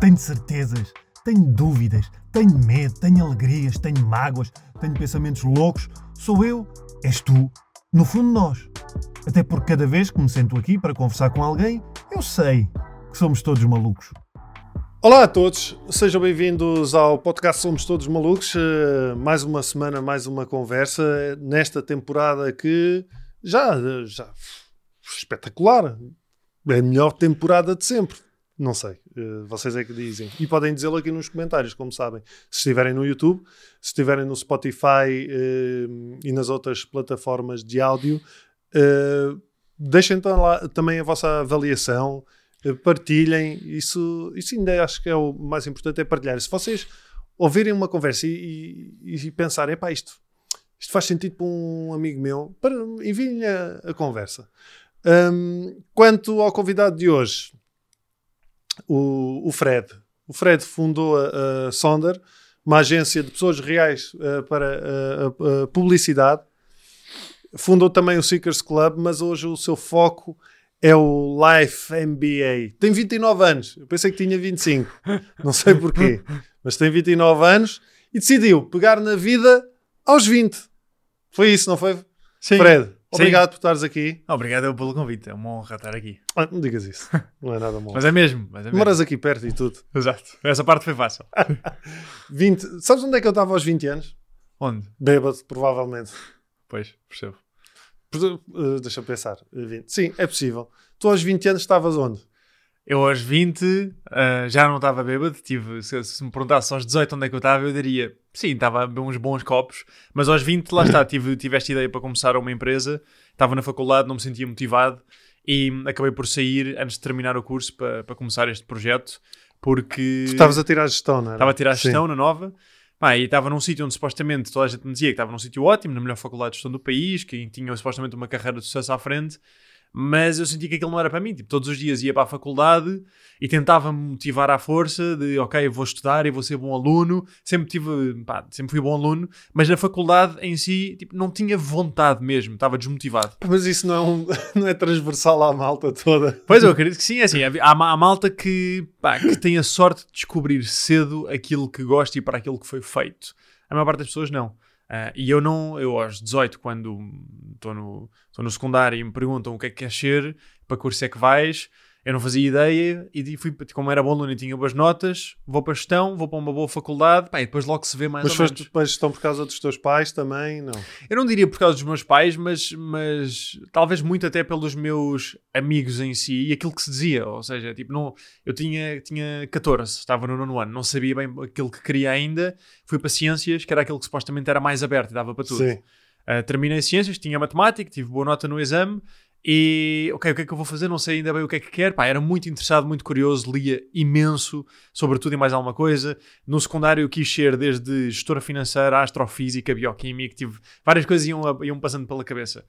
Tenho certezas, tenho dúvidas, tenho medo, tenho alegrias, tenho mágoas, tenho pensamentos loucos. Sou eu, és tu, no fundo nós. Até porque cada vez que me sento aqui para conversar com alguém, eu sei que somos todos malucos. Olá a todos, sejam bem-vindos ao podcast Somos Todos Malucos. Uh, mais uma semana, mais uma conversa nesta temporada que já, já espetacular. É a melhor temporada de sempre. Não sei, uh, vocês é que dizem. E podem dizê-lo aqui nos comentários, como sabem. Se estiverem no YouTube, se estiverem no Spotify uh, e nas outras plataformas de áudio, deixem então lá também a vossa avaliação partilhem. Isso, isso ainda acho que é o mais importante, é partilhar. Se vocês ouvirem uma conversa e, e, e pensarem, pá, isto, isto faz sentido para um amigo meu, para, enviem-lhe a, a, conversa. Um, quanto ao convidado de hoje, o, o Fred. O Fred fundou a, a Sonder, uma agência de pessoas reais uh, para uh, publicidade. Fundou também o Seekers Club, mas hoje o seu foco é o Life MBA. Tem 29 anos. Eu pensei que tinha 25. Não sei porquê. Mas tem 29 anos e decidiu pegar na vida aos 20. Foi isso, não foi? Sim. Fred, obrigado por estares aqui. Obrigado pelo convite. É uma honra estar aqui. Ah, não digas isso. Não é nada bom. mas é mesmo. Mas é mesmo. Moras aqui perto e tudo. Exato. Essa parte foi fácil. 20. Sabes onde é que eu estava aos 20 anos? Onde? Bêbado, provavelmente. Pois, percebo. Uh, deixa eu pensar. 20. Sim, é possível. Tu aos 20 anos estavas onde? Eu aos 20 uh, já não estava bêbado. Tive, se, se, me perguntasse aos 18 onde é que eu estava, eu diria sim, estava a beber uns bons copos. Mas aos 20, lá está, tive, tive esta ideia para começar uma empresa. Estava na faculdade, não me sentia motivado e acabei por sair antes de terminar o curso para, para começar este projeto. Porque. Tu estavas a tirar a gestão, não é? Estava a tirar a gestão sim. na nova. Pá, e estava num sítio onde supostamente toda a gente me dizia que estava num sítio ótimo, na melhor faculdade de gestão do país, que tinha supostamente uma carreira de sucesso à frente, mas eu senti que aquilo não era para mim. Tipo, todos os dias ia para a faculdade e tentava me motivar à força de, ok, vou estudar e vou ser bom aluno. Sempre tive, pá, sempre fui bom aluno, mas na faculdade em si, tipo, não tinha vontade mesmo, estava desmotivado. Mas isso não é, um, não é transversal à malta toda. Pois eu acredito que sim, é assim, há, há malta que, pá, que tem a sorte de descobrir cedo aquilo que gosta e para aquilo que foi feito. A maior parte das pessoas não. Uh, e eu não, eu aos 18, quando estou no, no secundário e me perguntam o que é que queres ser, para curso é que vais, eu não fazia ideia e fui, como era bom aluno e tinha boas notas, vou para a gestão, vou para uma boa faculdade, pá, e depois logo se vê mais mas ou menos. Mas para a gestão por causa dos teus pais também, não? Eu não diria por causa dos meus pais, mas, mas talvez muito até pelos meus amigos em si e aquilo que se dizia, ou seja, tipo, não, eu tinha, tinha 14, estava no nono ano, não sabia bem aquilo que queria ainda, fui para ciências, que era aquilo que supostamente era mais aberto e dava para tudo. Sim. Uh, terminei ciências, tinha matemática, tive boa nota no exame e, ok, o que é que eu vou fazer? Não sei ainda bem o que é que quero. Pá, era muito interessado, muito curioso, lia imenso sobre tudo e mais alguma coisa. No secundário eu quis ser desde gestora financeira, astrofísica, bioquímica, tive várias coisas iam, iam passando pela cabeça.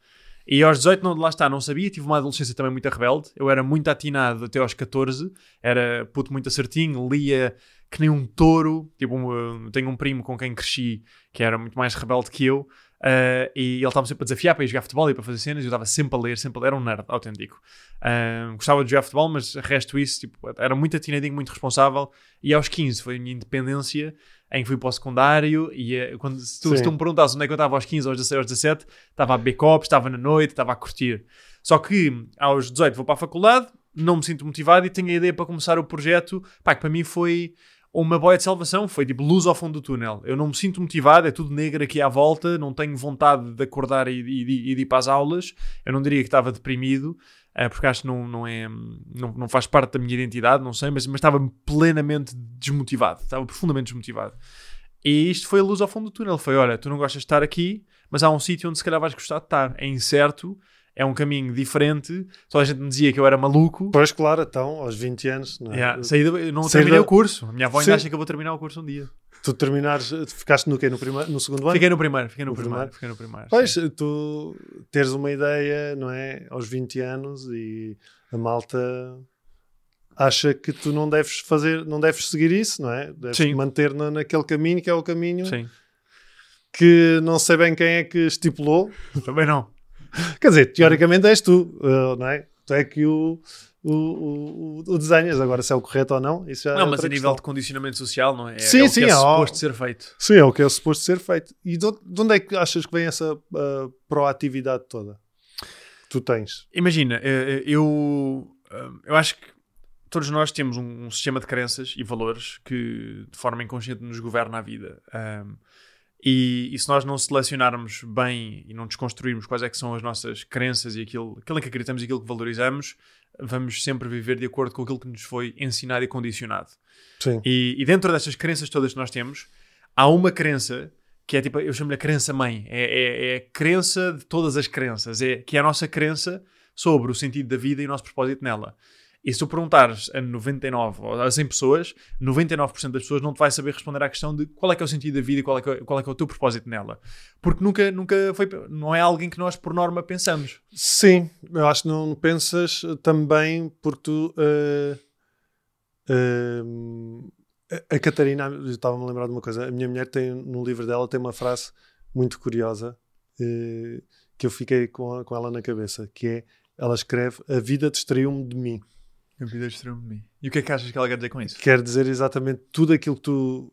E aos 18, não, lá está, não sabia. Tive uma adolescência também muito rebelde. Eu era muito atinado até aos 14. Era puto muito acertinho, lia que nem um touro. Tipo, um, tenho um primo com quem cresci que era muito mais rebelde que eu. Uh, e ele estava sempre a desafiar para ir jogar futebol e para fazer cenas. E eu estava sempre a ler, sempre a ler. Era um nerd autêntico. Uh, gostava de jogar futebol, mas resto isso, tipo, era muito atinadinho, muito responsável. E aos 15 foi a minha independência em que fui para o secundário. E uh, quando, se tu, se tu me perguntasse onde é que eu estava aos 15, aos 16, aos 17, estava a copos, estava na noite, estava a curtir. Só que aos 18 vou para a faculdade, não me sinto motivado e tenho a ideia para começar o projeto, pá, que para mim foi uma boia de salvação, foi tipo luz ao fundo do túnel. Eu não me sinto motivado, é tudo negro aqui à volta, não tenho vontade de acordar e, e, e de ir para as aulas. Eu não diria que estava deprimido, uh, porque acho que não, não, é, não, não faz parte da minha identidade, não sei, mas, mas estava plenamente desmotivado, estava profundamente desmotivado. E isto foi a luz ao fundo do túnel. Foi: olha, tu não gostas de estar aqui, mas há um sítio onde se calhar vais gostar de estar. É incerto, é um caminho diferente. Toda a gente me dizia que eu era maluco. Pois, claro, então, aos 20 anos. Não, é? yeah, eu não terminei da... o curso. A minha avó ainda Sim. acha que eu vou terminar o curso um dia. Tu terminares, ficaste no quê? No, primeiro, no segundo ano? Fiquei no primeiro, fiquei no, no primeiro, primeiro, Fiquei no primeiro. Pois, sim. tu teres uma ideia, não é? Aos 20 anos e a malta acha que tu não deves fazer, não deves seguir isso, não é? Deves sim. manter na, naquele caminho que é o caminho sim. que não sei bem quem é que estipulou. Também não. Quer dizer, teoricamente és tu, uh, não é? Tu é que o. o, o, o desenhas. Agora, se é o correto ou não, isso já Não, é mas a nível questão. de condicionamento social, não é? Sim, é o sim, que é é, suposto ser feito. Sim, é o que é suposto ser feito. E de onde- de onde é que achas que vem essa ah, proatividade toda? que Tu tens. Imagina, eh, eh, eu, eh, eu acho que todos nós temos um, um sistema de crenças e valores que de forma inconsciente nos governa a vida. Um, e, e se nós não selecionarmos bem e não desconstruirmos quais é que são as nossas crenças e aquilo, aquilo em que acreditamos e aquilo que valorizamos, vamos sempre viver de acordo com aquilo que nos foi ensinado e condicionado. Sim. E, e dentro destas crenças todas que nós temos, há uma crença que é tipo, eu chamo-lhe a crença mãe, é, é, é a crença de todas as crenças, é, que é a nossa crença sobre o sentido da vida e o nosso propósito nela. E se tu perguntares a 99 ou a 100 pessoas, 99% das pessoas não te vai saber responder à questão de qual é que é o sentido da vida e qual é que é, qual é, que é o teu propósito nela. Porque nunca, nunca foi, não é alguém que nós por norma pensamos. Sim, eu acho que não pensas também porque tu. ah, ah, a Catarina, estava-me a lembrar de uma coisa. A minha mulher tem, no livro dela, tem uma frase muito curiosa eh, que eu fiquei com, com ela na cabeça, que é, ela escreve, a vida distraiu-me de mim. A vida destruiu-me de mim. E o que é que achas que ela quer dizer com isso? Quer dizer exatamente tudo aquilo que tu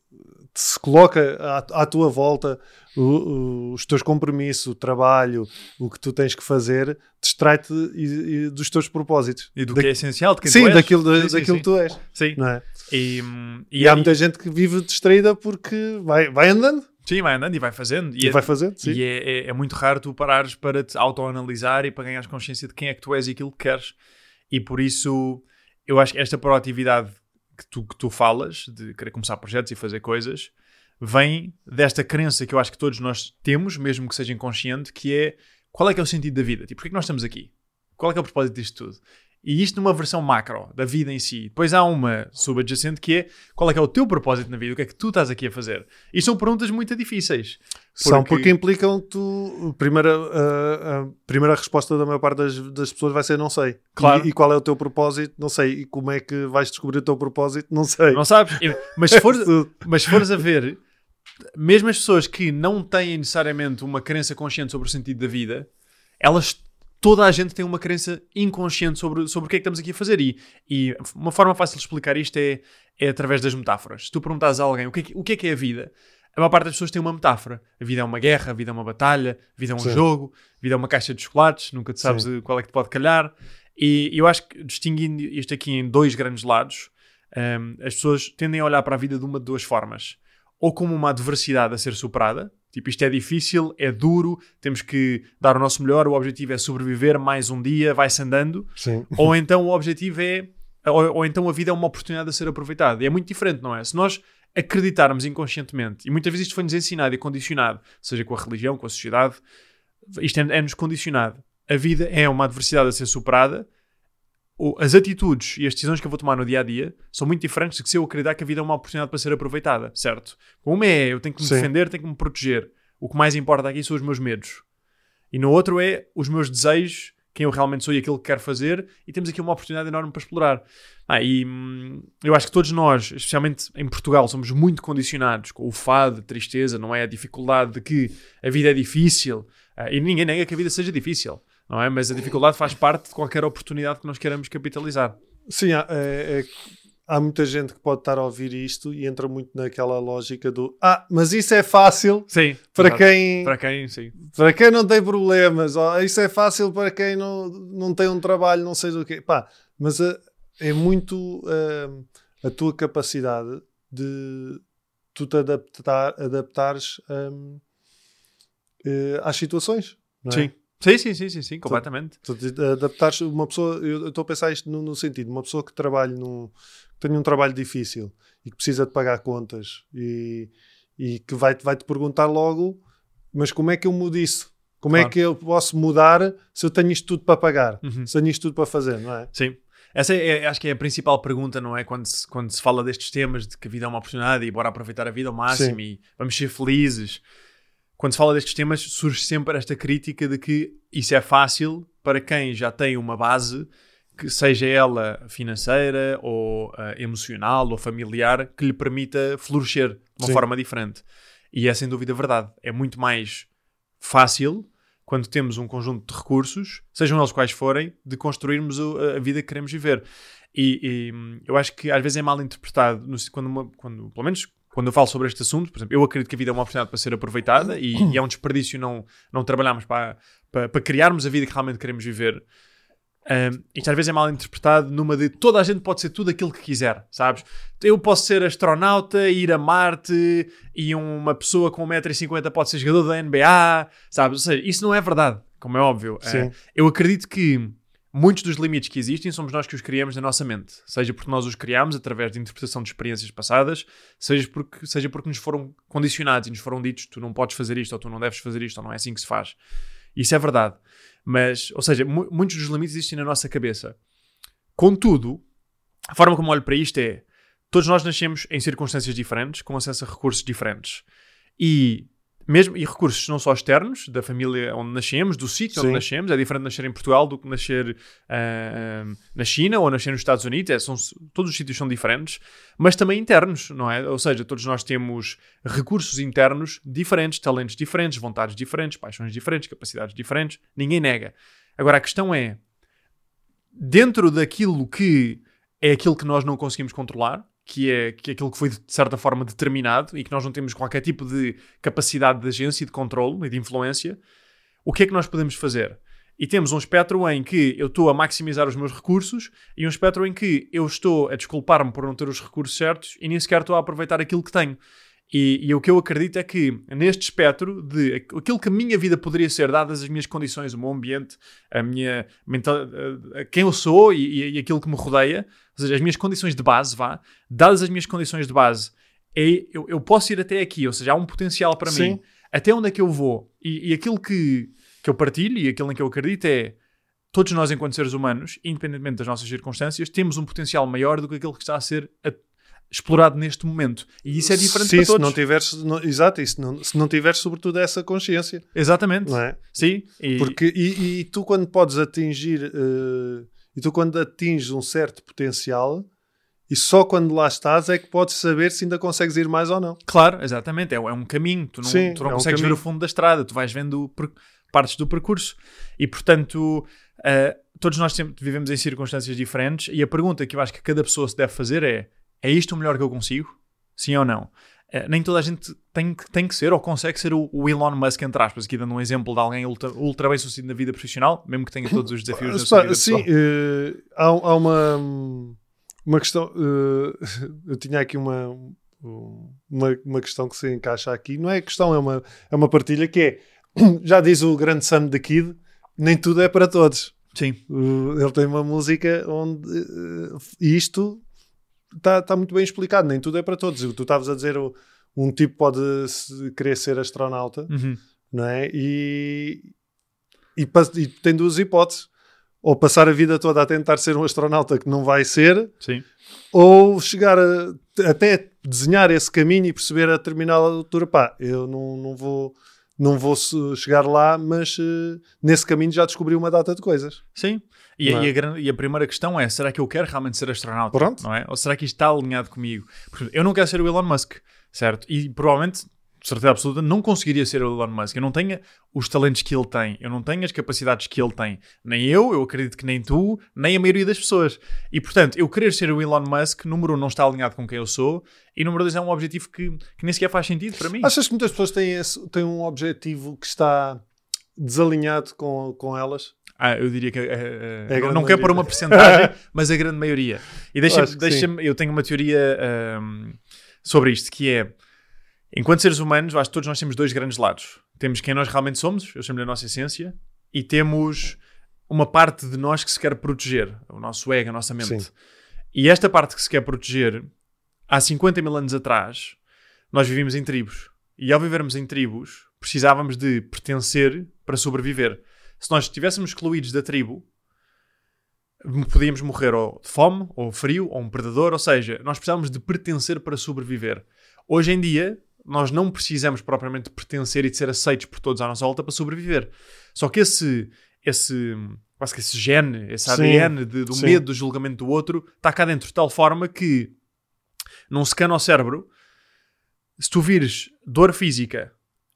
te se coloca à, à tua volta, o- o- os teus compromissos, o trabalho, o que tu tens que fazer, distrai-te e- e dos teus propósitos. E do Da- que é essencial, de quem sim, tu és. daquilo, da- Sim, sim, daquilo sim. que tu és. Sim. É? E, hum, E, há muita gente que vive distraída porque vai, vai andando Sim, vai andando e vai fazendo. e, é- vai fazendo. Sim. E é, é- é muito raro tu parares para te autoanalisar e para ganhares consciência de quem é que tu és e aquilo que queres. E por isso, eu acho que esta proatividade que tu, que tu falas, de querer começar projetos e fazer coisas, vem desta crença que eu acho que todos nós temos, mesmo que seja inconsciente, que é qual é que é o sentido da vida? Tipo, porquê é que nós estamos aqui? Qual é que é o propósito disto tudo? E isto numa versão macro da vida em si. Depois há uma subadjacente que é qual é que é o teu propósito na vida? O que é que tu estás aqui a fazer? E são perguntas muito difíceis. São porque- porque implicam tu. A primeira, a, a primeira resposta da maior parte das, das pessoas vai ser não sei. Claro. E, e qual é o teu propósito? Não sei. E como é que vais descobrir o teu propósito? Não sei. Não sabes? Mas se, fores, mas se fores a ver, mesmo as pessoas que não têm necessariamente uma crença consciente sobre o sentido da vida, elas, toda a gente tem uma crença inconsciente sobre, sobre o que é que estamos aqui a fazer. E, e uma forma fácil de explicar isto é, é através das metáforas. Se tu perguntas a alguém o que, é que, o que é que é a vida, a maior parte das pessoas tem uma metáfora. A vida é uma guerra, a vida é uma batalha, a vida é um Sim. jogo, a vida é uma caixa de chocolates, nunca te sabes Sim. qual é que te pode calhar. E eu acho que distinguindo isto aqui em dois grandes lados, um, as pessoas tendem a olhar para a vida de uma de duas formas. Ou como uma adversidade a ser superada, tipo isto é difícil, é duro, temos que dar o nosso melhor, o objetivo é sobreviver mais um dia, vai-se andando. Sim. Ou então o objetivo é, ou, ou então a vida é uma oportunidade a ser aproveitada. E é muito diferente, não é? Se nós acreditarmos inconscientemente, e muitas vezes isto foi-nos ensinado e condicionado, seja com a religião, com a sociedade, isto é- é-nos condicionado. A vida é uma adversidade a ser superada, as atitudes e as decisões que eu vou tomar no dia a dia são muito diferentes do que se eu acreditar que a vida é uma oportunidade para ser aproveitada, certo? Uma é eu tenho que me Sim. defender, tenho que me proteger. O que mais importa aqui são os meus medos. E no outro é os meus desejos, quem eu realmente sou e aquilo que quero fazer, e temos aqui uma oportunidade enorme para explorar. Ah, e hum, eu acho que todos nós, especialmente em Portugal, somos muito condicionados com o fado, tristeza, não é? A dificuldade de que a vida é difícil. Ah, e ninguém nega que a vida seja difícil, não é? Mas a dificuldade faz parte de qualquer oportunidade que nós queiramos capitalizar. Sim, há, é- é- há muita gente que pode estar a ouvir isto e entra muito naquela lógica do Ah, mas isso é fácil Sim. para exato. quem, Para quem, sim. para quem não tem problemas. ó, isso é fácil para quem não, não tem um trabalho, não sei do quê. Pá, mas ah, é muito ah, a tua capacidade de tu te adaptar, adaptares hum, eh, às situações. É? Sim. Sim, sim, sim, sim, sim, completamente. Tu te adaptares uma pessoa, eu estou a pensar isto no, no sentido, uma pessoa que trabalhe num, que tenha um trabalho difícil e que precisa de pagar contas e, e que vai, vai te perguntar logo, mas como é que eu mudo isso? Como é Claro. que eu posso mudar se eu tenho isto tudo para pagar? Uhum. Se tenho isto tudo para fazer, não é? Sim. Essa é, é- acho que é a principal pergunta, não é? Quando se, quando se fala destes temas de que a vida é uma oportunidade e bora aproveitar a vida ao máximo Sim. e vamos ser felizes. Quando se fala destes temas, surge sempre esta crítica de que isso é fácil para quem já tem uma base, que seja ela financeira ou ah, emocional ou familiar, que lhe permita florescer de uma Sim. forma diferente. E é sem dúvida verdade. É muito mais fácil quando temos um conjunto de recursos, sejam eles quais forem, de construirmos a vida que queremos viver. E, e, hum, eu acho que às vezes é mal interpretado, quando, uma- quando- pelo menos quando eu falo sobre este assunto, por exemplo, eu acredito que a vida é uma oportunidade para ser aproveitada e, e é um desperdício não, não trabalharmos para, para, para criarmos a vida que realmente queremos viver. Um, isto às vezes é mal interpretado numa de toda a gente pode ser tudo aquilo que quiser, sabes? Eu posso ser astronauta, ir a Marte e uma pessoa com 1,50m pode ser jogador da NBA, sabes? Ou seja, isso não é verdade, como é óbvio. Sim. Uh, eu acredito que muitos dos limites que existem somos nós que os criamos na nossa mente, seja porque nós os criamos através de interpretação de experiências passadas, seja porque, seja porque nos foram condicionados e nos foram ditos tu não podes fazer isto ou tu não deves fazer isto ou não é assim que se faz. Isso é verdade. Mas, ou seja, mu- muitos dos limites existem na nossa cabeça. Contudo, a forma como olho para isto é: todos nós nascemos em circunstâncias diferentes, com acesso a recursos diferentes. E mesmo e recursos não só externos, da família onde nascemos, do sítio onde nascemos, é diferente nascer em Portugal do que nascer ah, na China ou nascer nos Estados Unidos, é, são, todos os sítios são diferentes, mas também internos, não é? Ou seja, todos nós temos recursos internos diferentes, talentos diferentes, vontades diferentes, paixões diferentes, capacidades diferentes, ninguém nega. Agora a questão é, dentro daquilo que é aquilo que nós não conseguimos controlar, que é, que é aquilo que foi de certa forma determinado e que nós não temos qualquer tipo de capacidade de agência de controle e de influência, o que é que nós podemos fazer? E temos um espectro em que eu estou a maximizar os meus recursos e um espectro em que eu estou a desculpar-me por não ter os recursos certos e nem sequer estou a aproveitar aquilo que tenho. E, e o que eu acredito é que neste espectro de aquilo que a minha vida poderia ser, dadas as minhas condições, o meu ambiente, a minha mental, quem eu sou e- e aquilo que me rodeia, ou seja, as minhas condições de base, vá, dadas as minhas condições de base, é, eu, eu posso ir até aqui, ou seja, há um potencial para Sim. mim. Até onde é que eu vou? E, e aquilo que, que eu partilho e aquilo em que eu acredito é todos nós, enquanto seres humanos, independentemente das nossas circunstâncias, temos um potencial maior do que aquele que está a ser a- explorado neste momento. E isso é diferente Sim, para se todos. não tiveres, não- exato, e se não, se não tiveres sobretudo essa consciência, Exatamente. não é? Sim. E, Porque, e, e tu quando podes atingir, eh, e tu quando atinges um certo potencial, e só quando lá estás é que podes saber se ainda consegues ir mais ou não. Claro, exatamente. É, é um caminho. Tu não, Sim, tu não é um consegues ver caminho. o fundo da estrada. Tu vais vendo partes do percurso. E, portanto, eh, todos nós sempre vivemos em circunstâncias diferentes. E a pergunta que eu acho que cada pessoa se deve fazer é: é isto o melhor que eu consigo? Sim ou não? Eh, nem toda a gente tem, que- tem que ser ou consegue ser o, o Elon Musk, entre aspas, aqui dando um exemplo de alguém ultra, ultra bem sucedido na vida profissional, mesmo que tenha todos os desafios da sua vida sim, eh, há, há uma, uma questão. eh, eu tinha aqui uma, uma, uma questão que se encaixa aqui. Não é questão, é uma, é uma partilha que é. Já diz o grande Sam da Kid: nem tudo é para todos. Sim, Uh, ele tem uma música onde uh, isto está tá muito bem explicado, nem tudo é para todos. Tu estavas a dizer, um tipo pode querer ser astronauta, Uhum. não é? E, e, e tem duas hipóteses. Ou passar a vida toda a tentar ser um astronauta que não vai ser, sim. ou chegar a, até desenhar esse caminho e perceber a determinada altura, pá, eu não, não vou não vou chegar lá, mas eh, nesse caminho já descobri uma data de coisas. Sim. E, é? e a, gran- e a primeira questão é: será que eu quero realmente ser astronauta? Pronto. Não é? Ou será que isto está alinhado comigo? Porque eu não quero ser o Elon Musk, certo? E provavelmente, de certeza absoluta, não conseguiria ser o Elon Musk. Eu não tenho os talentos que ele tem, eu não tenho as capacidades que ele tem. Nem eu, eu acredito que nem tu, nem a maioria das pessoas. E portanto, eu querer ser o Elon Musk, número um, não está alinhado com quem eu sou, e número dois, é um objetivo que, que nem sequer faz sentido para mim. Achas que muitas pessoas têm, esse- têm um objetivo que está desalinhado com, com elas? Ah, eu diria que eh, É não, não quero pôr uma percentagem, mas a grande maioria. E deixa-me, deixa eu tenho uma teoria ahm, sobre isto, que é, enquanto seres humanos, acho que todos nós temos dois grandes lados. Temos quem nós realmente somos, eu chamo-lhe a nossa essência, e temos uma parte de nós que se quer proteger, o nosso ego, a nossa mente. Sim. E esta parte que se quer proteger, há 50 mil anos atrás, nós vivíamos em tribos. E ao vivermos em tribos, precisávamos de pertencer para sobreviver. Se nós estivéssemos excluídos da tribo, podíamos morrer ou de fome, ou frio, ou um predador. Ou seja, nós precisávamos de pertencer para sobreviver. Hoje em dia, nós não precisamos propriamente de pertencer e de ser aceitos por todos à nossa volta para sobreviver. Só que esse, esse, quase que esse gene, esse Sim, ADN de- do sim. medo, do julgamento do outro, está cá dentro de tal forma que, num scan ao cérebro, se tu vires dor física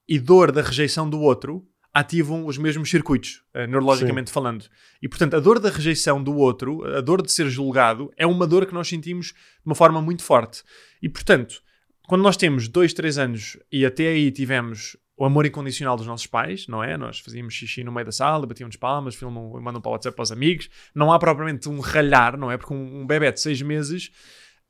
e dor da rejeição do outro, ativam os mesmos circuitos, uh, neurologicamente falando. E, portanto, a dor da rejeição do outro, a dor de ser julgado, é uma dor que nós sentimos de uma forma muito forte. E, portanto, quando nós temos dois, três anos e até aí tivemos o amor incondicional dos nossos pais, não é? Nós fazíamos xixi no meio da sala, batíamos palmas, filmam, mandam para o WhatsApp para os amigos. Não há propriamente um ralhar, não é? Porque um, um bebê de seis meses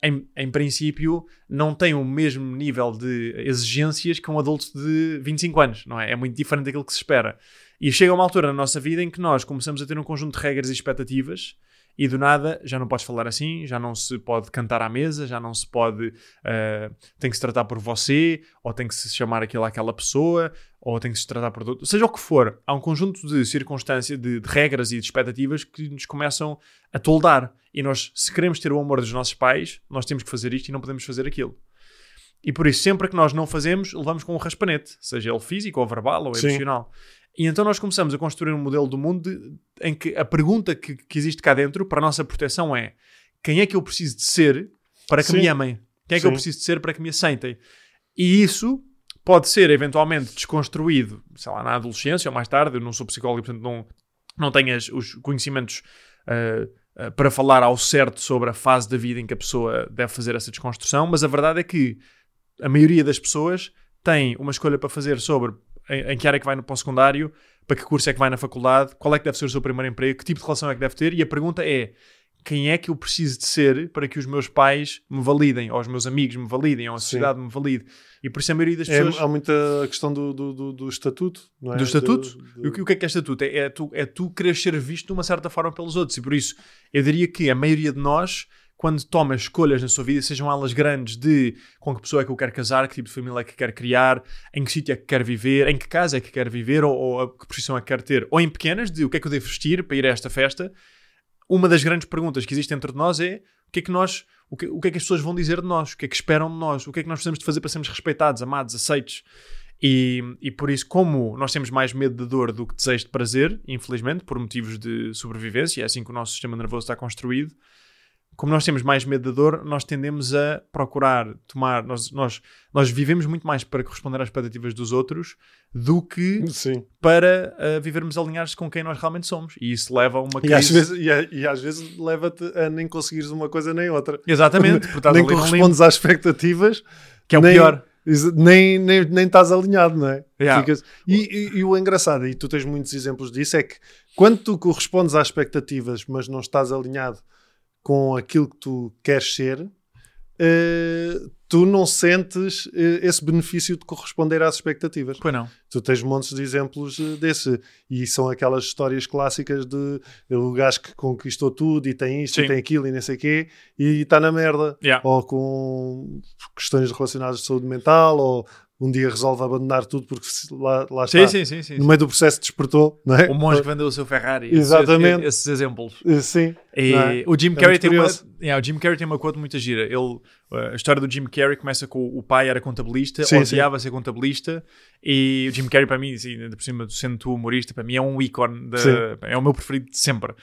em, em, princípio, não tem o mesmo nível de exigências que um adulto de 25 anos, não é? É muito diferente daquilo que se espera. E chega uma altura na nossa vida em que nós começamos a ter um conjunto de regras e expectativas e do nada já não podes falar assim, já não se pode cantar à mesa, já não se pode. Uh, tem que se tratar por você, ou tem que se chamar aquilo àquela pessoa, ou tem que se tratar por outro. Seja o que for, há um conjunto de circunstâncias, de, de, regras e de expectativas que nos começam a toldar. E nós, se queremos ter o amor dos nossos pais, nós temos que fazer isto e não podemos fazer aquilo. E por isso, sempre que nós não fazemos, levamos com um raspanete, seja ele físico ou verbal ou emocional. E então nós começamos a construir um modelo do mundo de, em que a pergunta que, que, existe cá dentro para a nossa proteção é quem é que eu preciso de ser para que Sim. me amem? Quem é que Sim. eu preciso de ser para que me aceitem? E isso pode ser eventualmente desconstruído, sei lá, na adolescência ou mais tarde. Eu não sou psicólogo portanto, não, não tenho as, os conhecimentos uh, uh, para falar ao certo sobre a fase da vida em que a pessoa deve fazer essa desconstrução, mas a verdade é que a maioria das pessoas tem uma escolha para fazer sobre em, em que área é que vai no pós-secundário, para que curso é que vai na faculdade, qual é que deve ser o seu primeiro emprego, que tipo de relação é que deve ter, e a pergunta é quem é que eu preciso de ser para que os meus pais me validem, ou os meus amigos me validem, ou a sociedade Sim. me valide. E por isso a maioria das é, pessoas... há muita questão do, do, do, do estatuto, não é? Do estatuto? Do, o, que, o que é que é estatuto? É, é, tu, é tu querer ser visto de uma certa forma pelos outros. E por isso eu diria que a maioria de nós quando toma escolhas na sua vida, sejam elas grandes de com que pessoa é que eu quero casar, que tipo de família é que quer criar, em que sítio é que quer viver, em que casa é que quer viver, ou, ou que profissão é que quer ter, ou em pequenas, de o que é que eu devo vestir para ir a esta festa, uma das grandes perguntas que existe entre nós é o que é que nós, o que, o que é que as pessoas vão dizer de nós, o que é que esperam de nós, o que é que nós precisamos de fazer para sermos respeitados, amados, aceitos. E, e por isso, como nós temos mais medo de dor do que desejo de prazer, infelizmente, por motivos de sobrevivência, é assim que o nosso sistema nervoso está construído, como nós temos mais medo da dor, nós tendemos a procurar tomar. Nós, nós, nós vivemos muito mais para corresponder às expectativas dos outros do que Sim. para uh, vivermos alinhados com quem nós realmente somos. E isso leva a uma crise. E às vezes, e, e às vezes leva-te a nem conseguires uma coisa nem outra. Exatamente. nem correspondes às expectativas. Que é o nem, pior. Nem, nem, nem estás alinhado, não é? Yeah. Ficas... E, e, e, o engraçado, e tu tens muitos exemplos disso, é que quando tu correspondes às expectativas, mas não estás alinhado com aquilo que tu queres ser, uh, tu não sentes uh, esse benefício de corresponder às expectativas. Pois não. Tu tens montes de exemplos uh, desse. E são aquelas histórias clássicas de o gajo que conquistou tudo e tem isto Sim. e tem aquilo e nem sei o quê e está na merda. Yeah. Ou com questões relacionadas de saúde mental ou um dia resolve abandonar tudo porque lá, lá está. Sim, sim, sim, no meio do processo despertou, não é? O monge que vendeu o seu Ferrari. Exatamente. Esses, esses exemplos. Sim. E é? o, Jim Carrey é tem uma, yeah, o Jim Carrey tem uma quote muito gira. Ele, a história do Jim Carrey começa com o pai era contabilista, sim, odiava sim. ser contabilista e o Jim Carrey para mim, assim, por cima sendo tu humorista, para mim é um ícone, de, é o meu preferido de sempre.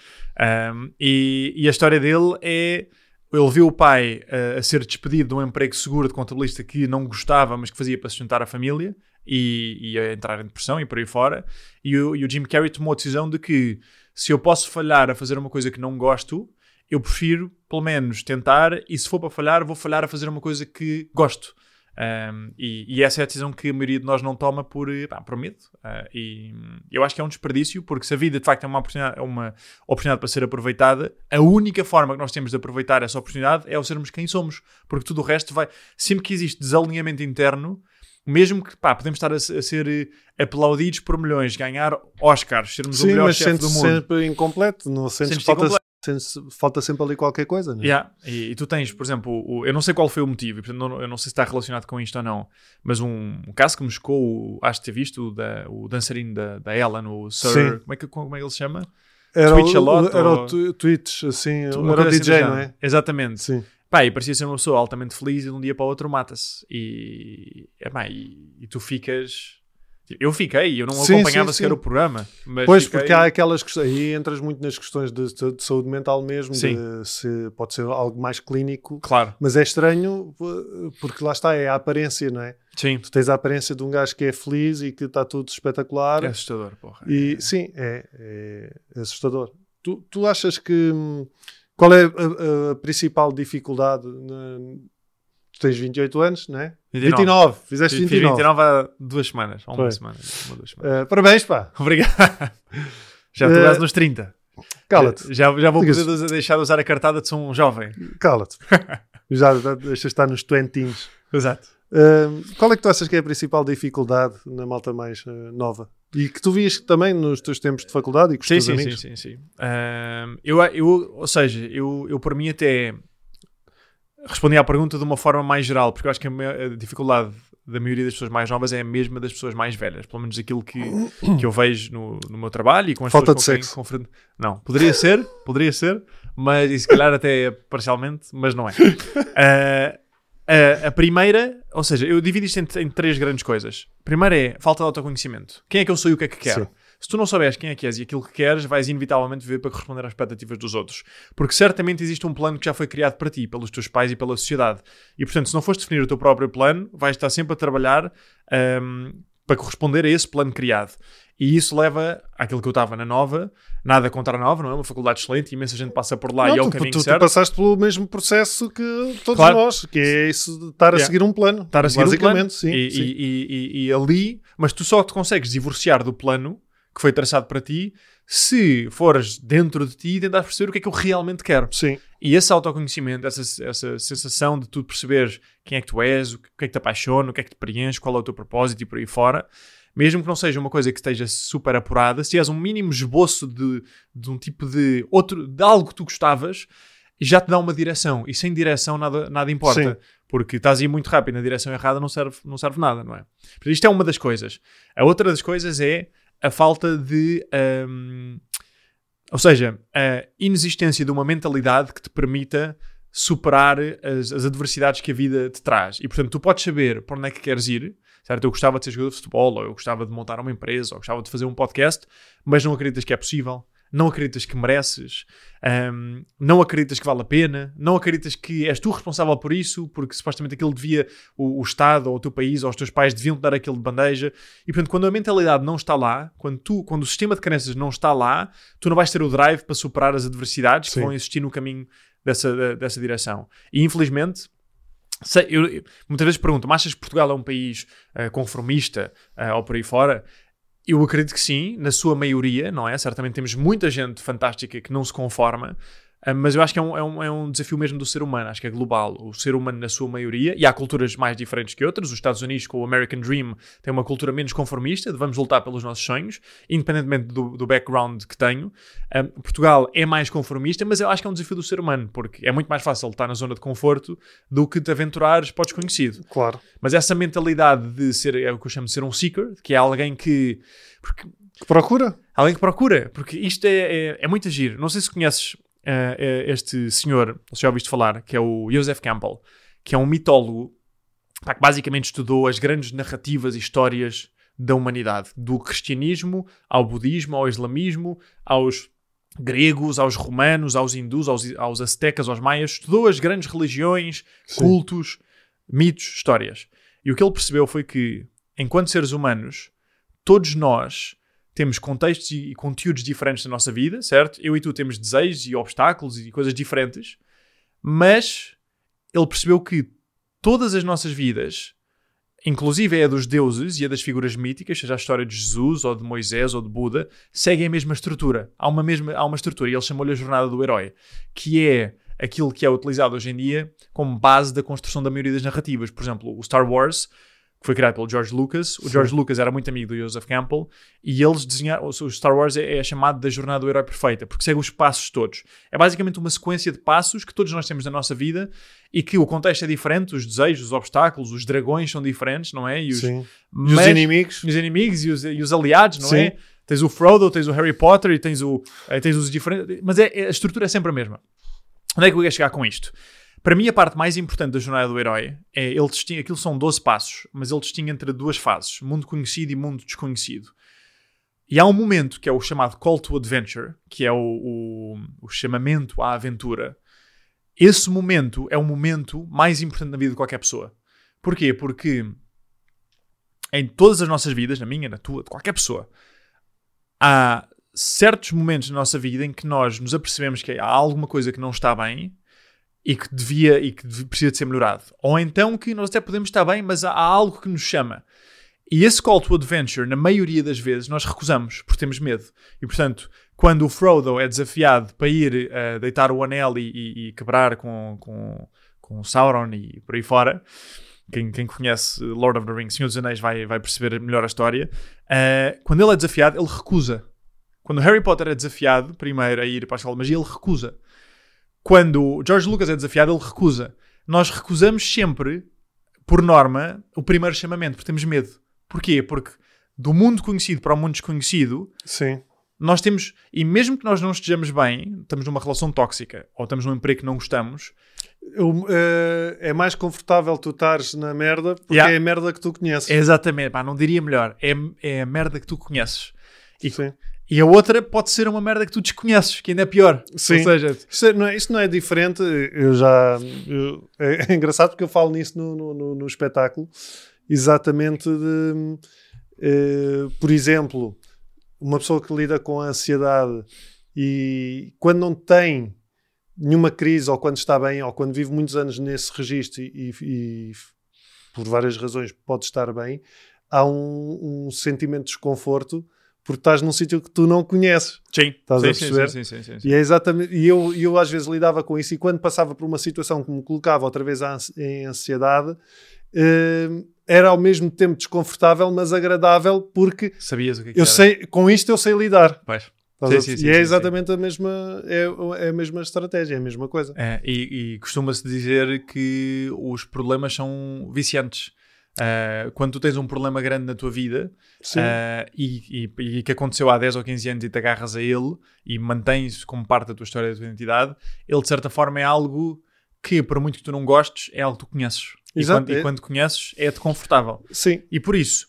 Um, e, e a história dele é ele viu o pai uh, a ser despedido de um emprego seguro de contabilista que não gostava, mas que fazia para sustentar a família e, e a entrar em depressão e por aí fora. E o, e o Jim Carrey tomou a decisão de que se eu posso falhar a fazer uma coisa que não gosto, eu prefiro pelo menos tentar e se for para falhar, vou falhar a fazer uma coisa que gosto. Um, e, e, essa é a decisão que a maioria de nós não toma por, eh, pá, por medo. Uh, e eu acho que é um desperdício, porque se a vida de facto é uma oportunidade, é uma oportunidade para ser aproveitada, a única forma que nós temos de aproveitar essa oportunidade é ao sermos quem somos. Porque tudo o resto vai. Sempre que existe desalinhamento interno, mesmo que pá, podemos estar a, a, ser eh, aplaudidos por milhões, ganhar Oscars, sermos Sim, o melhor chefe do mundo. sempre incompleto, não sentes falta falta sempre ali qualquer coisa. Não é? yeah. e, e, tu tens, por exemplo, o, eu não sei qual foi o motivo, portanto, não, eu não sei se está relacionado com isto ou não, mas um, um caso que me chocou, acho que ter visto, o, da, o dançarino da, da Ellen, o Sir. Como é, que, como é que ele se chama? Era Twitch o, a lot? Era ou... o Twitch, assim, era o assim DJ, não é? Exatamente. Sim. Pá, e parecia ser uma pessoa altamente feliz e de um dia para o outro mata-se. E, epá, e, e tu ficas Eu fiquei, eu não Sim, acompanhava sim, sequer sim. o programa. Mas Pois, fiquei- porque há aquelas questões, aí entras muito nas questões de, de saúde mental mesmo, de se pode ser algo mais clínico, Claro, mas é estranho porque lá está, é a aparência, não é? sim. Tu tens a aparência de um gajo que é feliz e que está tudo espetacular. É assustador, porra. E sim, é, é assustador. Tu, tu achas que hum, qual é a, a principal dificuldade? Na, tu tens 28 anos, não é? 29. 29, fizeste Fiz 29. 29 há duas semanas. Há uma semana. Uma, duas semanas. Eh, parabéns, pá. Obrigado. Já estou Eh, quase nos 30. Cala-te, Já, já vou poder deixar de usar a cartada de ser um jovem. cala-te. Já já deixas de estar nos twenties. Exato. Hum, qual é que tu achas que é a principal dificuldade na malta mais eh, nova? E que tu vias também nos teus tempos de faculdade e com os Sim, teus sim, sim, amigos? sim, sim. Ahm, eu, eu, ou seja, eu, eu por mim até respondi à pergunta de uma forma mais geral, porque eu acho que a, a dificuldade da maioria das pessoas mais novas é a mesma das pessoas mais velhas, pelo menos aquilo que, que eu vejo no, no meu trabalho e com as Falta pessoas de com quem confronto. Não, poderia ser, poderia ser, mas e se calhar até parcialmente, mas não é. Ah, a, a primeira, ou seja, eu divido isto em, em três grandes coisas. Primeiro é falta de autoconhecimento. Quem é que eu sou e o que é que quero? Sim. Se tu não souberes quem é que és e aquilo que queres, vais inevitavelmente viver para corresponder às expectativas dos outros. Porque certamente existe um plano que já foi criado para ti, pelos teus pais e pela sociedade. E portanto, se não fores definir o teu próprio plano, vais estar sempre a trabalhar ahm, para corresponder a esse plano criado. E isso leva àquilo que eu estava na Nova, nada contra a Nova, não é? Uma faculdade excelente, imensa gente passa por lá Não, e é o tu, caminho tu- tu certo. passaste pelo mesmo processo que todos Claro. nós, que é isso de estar a Yeah. seguir um plano. estar a seguir um basicamente, plano. sim. e, sim. E- e- e ali, mas tu só te consegues divorciar do plano que foi traçado para ti se fores dentro de ti e tentar perceber o que é que eu realmente quero. Sim. E esse autoconhecimento, essa, essa sensação de tu perceberes quem é que tu és, o que é que te apaixona, o que é que te preenche, qual é o teu propósito e por aí fora, mesmo que não seja uma coisa que esteja super apurada, se tiveres um mínimo esboço de, de um tipo de outro, de algo que tu gostavas, já te dá uma direção. E sem direção nada, nada importa. Sim. Porque estás a ir muito rápido na direção errada, não serve, não serve nada, não é? Isto é uma das coisas. A outra das coisas é a falta de. hum, ou seja, a inexistência de uma mentalidade que te permita superar as, as adversidades que a vida te traz. E portanto, tu podes saber para onde é que queres ir. Certo? Eu gostava de ser jogador de futebol, ou eu gostava de montar uma empresa, ou gostava de fazer um podcast, mas não acreditas que é possível, não acreditas que mereces, hum, não acreditas que vale a pena, não acreditas que és tu responsável por isso, porque supostamente aquilo devia, o, o Estado, ou o teu país, ou os teus pais deviam te dar aquilo de bandeja. E portanto, quando a mentalidade não está lá, quando, tu, quando o sistema de crenças não está lá, tu não vais ter o drive para superar as adversidades Sim. que vão existir no caminho dessa, dessa direção. E infelizmente. sei- eu, muitas vezes pergunto, mas achas que Portugal é um país eh, conformista eh, ou por aí fora? Eu acredito que sim, na sua maioria, não é? Certamente temos muita gente fantástica que não se conforma, mas eu acho que é um, é, um, é um desafio mesmo do ser humano, acho que é global. O ser humano, na sua maioria, e há culturas mais diferentes que outras. Os Estados Unidos, com o American Dream, tem uma cultura menos conformista, de vamos lutar pelos nossos sonhos, independentemente do, do background que tenho. Ah, Portugal é mais conformista, mas eu acho que é um desafio do ser humano, porque é muito mais fácil estar na zona de conforto do que te aventurares para o desconhecido. Claro. Mas essa mentalidade de ser, é o que eu chamo de ser um seeker, que é alguém que. Porque Que procura? Alguém que procura, porque isto é, é, é muito agir. Não sei se conheces este senhor, se já ouviste falar, que é o Joseph Campbell, que é um mitólogo pá, que basicamente estudou as grandes narrativas e histórias da humanidade, do cristianismo ao budismo, ao islamismo, aos gregos, aos romanos, aos hindus, aos, aos aztecas, aos maias, estudou as grandes religiões, Sim. cultos, mitos, histórias. E o que ele percebeu foi que, enquanto seres humanos, todos nós temos contextos e, conteúdos diferentes da nossa vida, certo? Eu e tu temos desejos e obstáculos e coisas diferentes, mas ele percebeu que todas as nossas vidas, inclusive a dos deuses e a das figuras míticas, seja a história de Jesus ou de Moisés ou de Buda, seguem a mesma estrutura. Há uma, mesma, há uma estrutura, e ele chamou-lhe a jornada do herói, que é aquilo que é utilizado hoje em dia como base da construção da maioria das narrativas. Por exemplo, o Star Wars, que foi criado pelo George Lucas. O Sim. George Lucas era muito amigo do Joseph Campbell e eles desenharam. O Star Wars é, é chamado da jornada do herói perfeita porque segue os passos todos. É basicamente uma sequência de passos que todos nós temos na nossa vida e que o contexto é diferente, os desejos, os obstáculos, os dragões são diferentes, não é? E os, Sim. E mas- os inimigos? os inimigos e os, e os aliados, não Sim. é? Tens o Frodo, tens o Harry Potter e tens, o, eh, tens os diferentes. Mas é, é- a estrutura é sempre a mesma. Onde é que eu ia chegar com isto? Para mim, a parte mais importante da jornada do herói é ele distingue, aquilo são 12 passos, mas ele distingue entre duas fases: mundo conhecido e mundo desconhecido. E há um momento que é o chamado Call to Adventure, que é o, o, o chamamento à aventura. Esse momento é o momento mais importante na vida de qualquer pessoa. Porquê? Porque em todas as nossas vidas, na minha, na tua, de qualquer pessoa, há certos momentos na nossa vida em que nós nos apercebemos que há alguma coisa que não está bem e que devia e que precisa de ser melhorado. Ou então que nós até podemos estar bem, mas há algo que nos chama. E esse call to adventure, na maioria das vezes, nós recusamos, porque temos medo. E portanto, quando o Frodo é desafiado para ir uh, deitar o anel e, e, e, quebrar com, com, com Sauron e por aí fora, quem, quem conhece Lord of the Rings, Senhor dos Anéis, vai, vai perceber melhor a história. Uh, quando ele é desafiado, ele recusa. Quando Harry Potter é desafiado, primeiro a ir para a escola de magia, ele recusa. Quando George Lucas é desafiado, ele recusa. Nós recusamos sempre, por norma, o primeiro chamamento, porque temos medo. Porquê? Porque do mundo conhecido para o mundo desconhecido, Sim. nós temos, e mesmo que nós não estejamos bem, estamos numa relação tóxica, ou estamos num emprego que não gostamos, Eu, eh, é mais confortável tu estares na merda porque Yeah. é a merda que tu conheces. exatamente, pá, não diria melhor, é, é a merda que tu conheces. E, Sim. E a outra pode ser uma merda que tu desconheces, que ainda é pior. Sim. Ou seja, Isto, é- não é, isto não é diferente. Eu já. eu- é, é engraçado porque eu falo nisso no, no, no- no espetáculo. Exatamente de. eh, por exemplo, uma pessoa que lida com a ansiedade e quando não tem nenhuma crise, ou quando está bem, ou quando vive muitos anos nesse registro e, e- e por várias razões pode estar bem, há um, um sentimento de desconforto porque estás num sítio que tu não conheces. sim, Estás sim, a sim, perceber? sim, sim, sim, sim. E é exatamente. E eu, eu às vezes lidava com isso, e quando passava por uma situação que me colocava outra vez em ansiedade, eh, era ao mesmo tempo desconfortável, mas agradável, porque Sabias o que é que eu era? sei, com isto eu sei lidar. Pois. Estás Sim, a- sim, e sim, é sim, exatamente a mesma, é, é a mesma estratégia, é a mesma coisa. É, e e costuma-se dizer que os problemas são viciantes. Ah, quando tu tens um problema grande na tua vida ah, e, e- e que aconteceu há 10 ou 15 anos e te agarras a ele e mantens como parte da tua história, da tua identidade, ele de certa forma é algo que, por muito que tu não gostes, é algo que tu conheces. E Exato, quando, e é. quando conheces, é-te confortável. Sim. E por isso,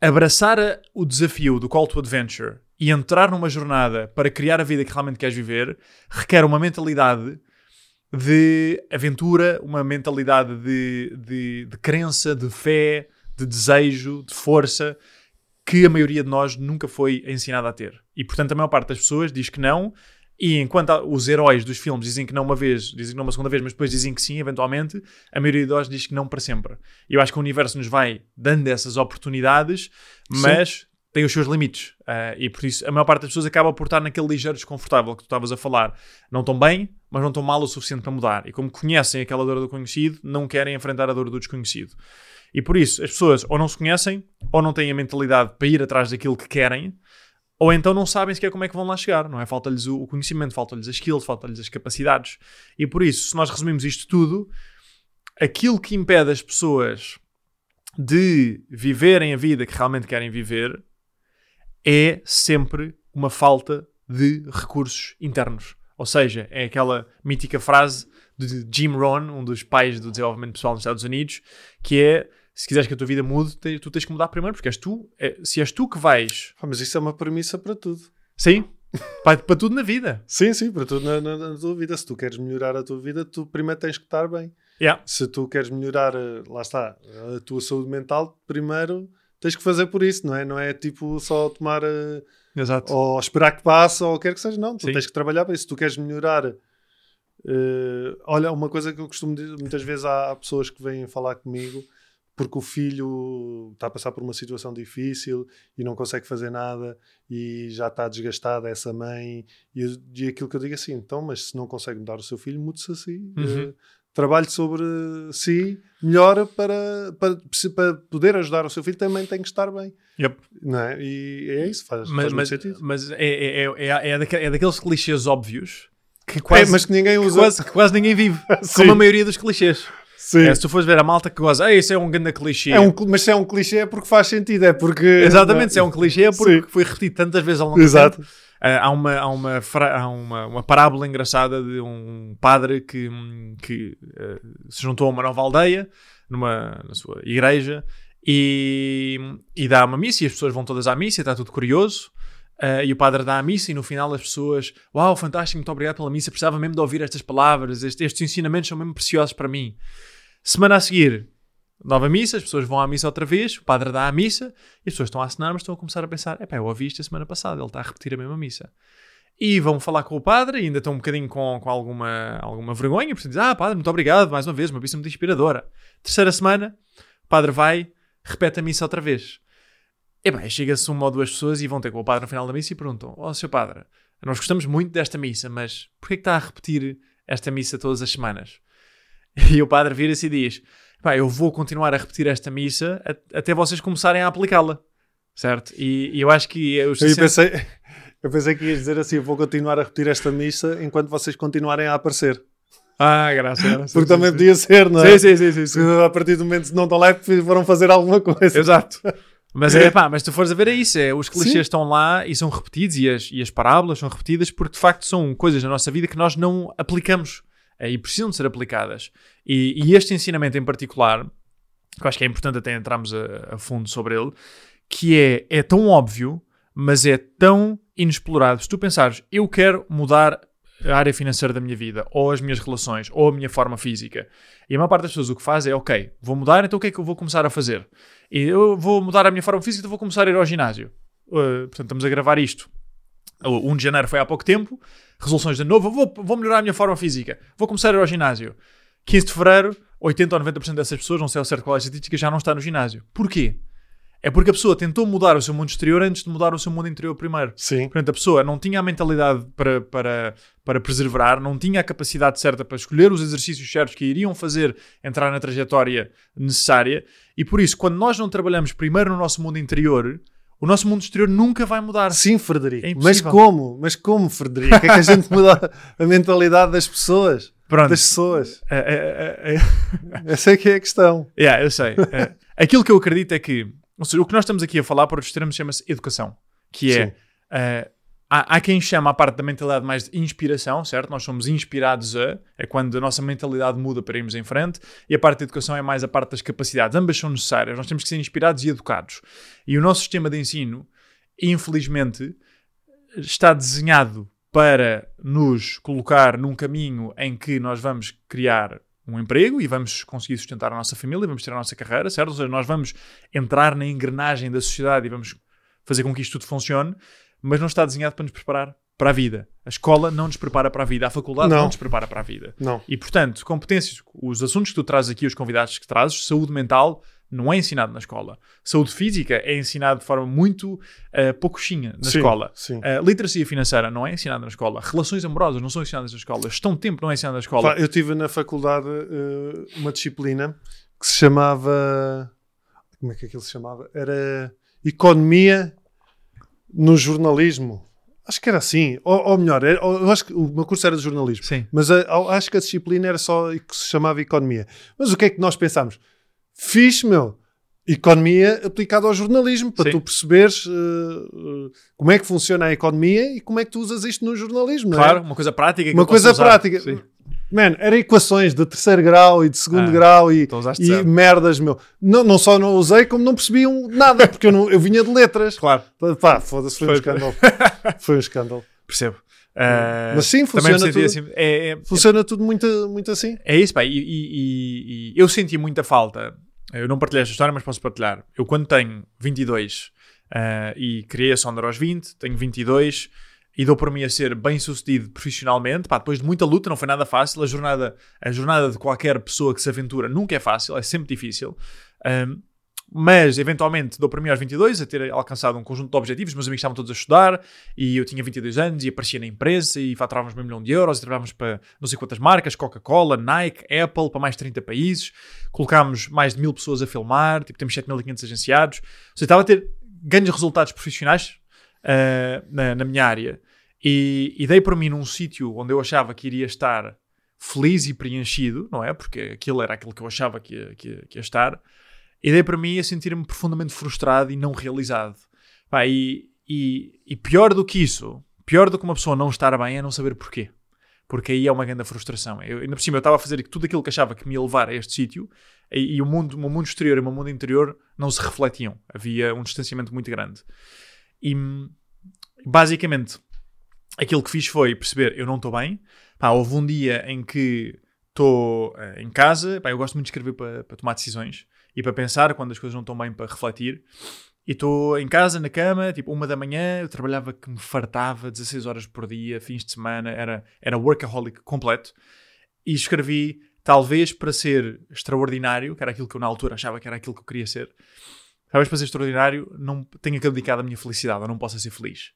abraçar o desafio do Call to Adventure e entrar numa jornada para criar a vida que realmente queres viver requer uma mentalidade de aventura, uma mentalidade de, de, de crença, de fé, de desejo, de força, que a maioria de nós nunca foi ensinada a ter. E portanto, a maior parte das pessoas diz que não. E enquanto os heróis dos filmes dizem que não uma vez, dizem que não uma segunda vez, mas depois dizem que sim, eventualmente, a maioria de nós diz que não para sempre. E eu acho que o universo nos vai dando essas oportunidades, mas tem os seus limites. Ah, e por isso a maior parte das pessoas acaba por estar naquele ligeiro desconfortável que tu estavas a falar. Não estão bem, mas não estão mal o suficiente para mudar. E como conhecem aquela dor do conhecido, não querem enfrentar a dor do desconhecido. E por isso as pessoas ou não se conhecem, ou não têm a mentalidade para ir atrás daquilo que querem, ou então não sabem sequer como é que vão lá chegar, não é? Falta-lhes o conhecimento, falta-lhes as skills, falta-lhes as capacidades. E por isso, se nós resumimos isto tudo, aquilo que impede as pessoas de viverem a vida que realmente querem viver é sempre uma falta de recursos internos. Ou seja, é aquela mítica frase de Jim Rohn, um dos pais do desenvolvimento pessoal nos Estados Unidos, que é se quiseres que a tua vida mude, te- tu tens que mudar primeiro, porque és tu, é- se és tu que vais Ah, mas isso é uma premissa para tudo. Sim, para, para tudo na vida. Sim, sim, para tudo na, na- na tua vida. Se tu queres melhorar a tua vida, tu primeiro tens que estar bem. Yeah. Se tu queres melhorar, eh, lá está, a tua saúde mental, primeiro tens que fazer por isso, não é? Não é tipo só tomar eh, Exato. ou esperar que passe ou quer que seja, não. Tu Sim. tens que trabalhar para isso. Se tu queres melhorar, eh, olha, uma coisa que eu costumo dizer, muitas vezes há, há pessoas que vêm falar comigo porque o filho está a passar por uma situação difícil e não consegue fazer nada e já está desgastada essa mãe e, e aquilo que eu digo assim, então, mas se não consegue mudar o seu filho, mude-se a si. Uhum. Eh, trabalhe sobre si, melhora para, para, para poder ajudar o seu filho, também tem que estar bem. Yep. Não é? E é isso, faz, Mas, faz muito mas, sentido. mas é, é, é, é, é, daque- é daqueles clichês óbvios que É, quase, mas que ninguém que usa. quase, que quase ninguém vive. Como a maioria dos clichês. Sim. É, se tu fores ver a malta que goza, ah, isso é um grande clichê. É um, mas se é um clichê é porque faz sentido, é porque. Exatamente, se é um clichê é porque Sim. foi repetido tantas vezes ao longo Exato. do tempo. Uh, há uma, há, uma, há uma, uma parábola engraçada de um padre que, que uh, se juntou a uma nova aldeia numa, na sua igreja e, e dá uma missa e as pessoas vão todas à missa está tudo curioso. Uh, e o padre dá a missa e no final as pessoas Uau, fantástico, muito obrigado pela missa Precisava mesmo de ouvir estas palavras estes ensinamentos são mesmo preciosos para mim Semana a seguir Nova missa, as pessoas vão à missa outra vez O padre dá a missa E as pessoas estão a assinar mas estão a começar a pensar Epá, eu ouvi isto a semana passada Ele está a repetir a mesma missa e vão falar com o padre e ainda estão um bocadinho com, com alguma, alguma vergonha, porque dizem, ah, padre, muito obrigado, mais uma vez, uma missa muito inspiradora. Terceira semana, o padre vai, repete a missa outra vez. E bem, chega-se uma ou duas pessoas e vão ter com o padre no final da missa e perguntam, ó, oh, seu padre, nós gostamos muito desta missa, mas porquê que está a repetir esta missa todas as semanas? E o padre vira-se e diz, pá, eu vou continuar a repetir esta missa até vocês começarem a aplicá-la. Certo? E, e, eu acho que... Eu, eu pensei... Eu pensei que ias dizer assim: eu vou continuar a repetir esta missa enquanto vocês continuarem a aparecer. Ah, graças, graças. Porque também sim, podia ser, não é? Sim, sim, sim. sim, A partir do momento que não estão lá é foram fazer alguma coisa. Exato. Mas é pá, mas tu fores a ver é isso, é, os clichês sim. estão lá e são repetidos e as, e as parábolas são repetidas porque de facto são coisas na nossa vida que nós não aplicamos é, e precisam de ser aplicadas. E, e, este ensinamento em particular, que eu acho que é importante até entrarmos a, a fundo sobre ele, que é, é tão óbvio, mas é tão inexplorado. Se tu pensares, eu quero mudar a área financeira da minha vida, ou as minhas relações, ou a minha forma física. E a maior parte das pessoas o que faz é, ok, vou mudar, então o que é que eu vou começar a fazer? E eu vou mudar a minha forma física, então vou começar a ir ao ginásio. Uh, portanto, estamos a gravar isto. O 1 de janeiro foi há pouco tempo, resoluções de novo, vou, vou melhorar a minha forma física, vou começar a ir ao ginásio. 15 de fevereiro, 80 ou 90% dessas pessoas, não sei ao certo qual é a estatística, já não está no ginásio. Porquê? É porque a pessoa tentou mudar o seu mundo exterior antes de mudar o seu mundo interior primeiro. Sim. Portanto, a pessoa não tinha a mentalidade para, para, para preservar, não tinha a capacidade certa para escolher os exercícios certos que iriam fazer entrar na trajetória necessária. E por isso, quando nós não trabalhamos primeiro no nosso mundo interior, o nosso mundo exterior nunca vai mudar. Sim, Frederico. É Mas como? Mas como, Frederico? É que a gente muda a mentalidade das pessoas. Pronto. Das pessoas. É, é, é, é. Essa é que é a questão. Yeah, eu sei. Aquilo que eu acredito é que ou seja, o que nós estamos aqui a falar por outros termos chama-se educação, que é. Há, há, quem chama a parte da mentalidade mais de inspiração, certo? Nós somos inspirados a, é quando a nossa mentalidade muda para irmos em frente, e a parte da educação é mais a parte das capacidades. Ambas são necessárias, nós temos que ser inspirados e educados. E o nosso sistema de ensino, infelizmente, está desenhado para nos colocar num caminho em que nós vamos criar um emprego e vamos conseguir sustentar a nossa família, vamos ter a nossa carreira, certo? Ou seja, nós vamos entrar na engrenagem da sociedade e vamos fazer com que isto tudo funcione, mas não está desenhado para nos preparar para a vida. A escola não nos prepara para a vida, a faculdade não, não nos prepara para a vida. Não. E, portanto, competências, os assuntos que tu trazes aqui, os convidados que trazes, saúde mental, não é ensinado na escola. Saúde física é ensinado de forma muito uh, poucochinha na sim, escola. Sim. Uh, literacia financeira não é ensinada na escola. Relações amorosas não são ensinadas na escola. Gestão de tempo não é ensinada na escola. Eu tive na faculdade uh, uma disciplina que se chamava. Como é que aquilo se chamava? Era Economia no Jornalismo. Acho que era assim. Ou, ou melhor, era, eu acho que o meu curso era de jornalismo. Sim. Mas a, acho que a disciplina era só que se chamava Economia. Mas o que é que nós pensámos? fixe, meu. Economia aplicada ao jornalismo, para Sim. tu perceberes uh, uh, como é que funciona a economia e como é que tu usas isto no jornalismo. Claro, é? uma coisa prática. uma coisa prática. Sim. Man, era equações de terceiro grau e de segundo ah, grau e, então e merdas, meu. Não, não só não usei, como não percebiam nada, porque eu, não, eu vinha de letras. Claro. Pá, foda-se, foi, foi um escândalo. foi um escândalo. Percebo. Uh, Mas sim, funciona tudo, assim, é, é, funciona é, tudo muito, muito assim. É isso, pá. E, e, e, eu senti muita falta. Eu não partilhei esta história, mas posso partilhar. Eu, quando tenho 22 uh, e criei a Sondra aos 20, tenho 22 e dou por mim a ser bem sucedido profissionalmente, pá, depois de muita luta, não foi nada fácil. A jornada, a jornada de qualquer pessoa que se aventura nunca é fácil, é sempre difícil. Mas eventualmente dou para mim aos 22 a ter alcançado um conjunto de objetivos. Meus amigos estavam todos a estudar e eu tinha 22 anos e aparecia na empresa e faturávamos meio milhão de euros e trabalhávamos para não sei quantas marcas: Coca-Cola, Nike, Apple, para mais de 30 países. Colocámos mais de mil pessoas a filmar, tipo, temos 7.500 agenciados. Ou seja, estava a ter grandes resultados profissionais uh, na, na, minha área e, e dei para mim num sítio onde eu achava que iria estar feliz e preenchido, não é? Porque aquilo era aquilo que eu achava que ia, que ia, que ia estar e dei para mim a sentir-me profundamente frustrado e não realizado. Pá, e, e, e, pior do que isso, pior do que uma pessoa não estar bem é não saber porquê. Porque aí é uma grande frustração. Eu, ainda por cima, eu estava a fazer tudo aquilo que achava que me ia levar a este sítio e, e o, mundo, o meu mundo exterior e o meu mundo interior não se refletiam. Havia um distanciamento muito grande. E basicamente, aquilo que fiz foi perceber: eu não estou bem. Pá, houve um dia em que estou uh, em casa. Pá, eu gosto muito de escrever para, para tomar decisões e para pensar quando as coisas não estão bem, para refletir. E estou em casa, na cama, tipo uma da manhã, eu trabalhava que me fartava 16 horas por dia, fins de semana, era, era workaholic completo. E escrevi, talvez para ser extraordinário, que era aquilo que eu na altura achava que era aquilo que eu queria ser, talvez para ser extraordinário não tenha que abdicar da minha felicidade, eu não possa ser feliz.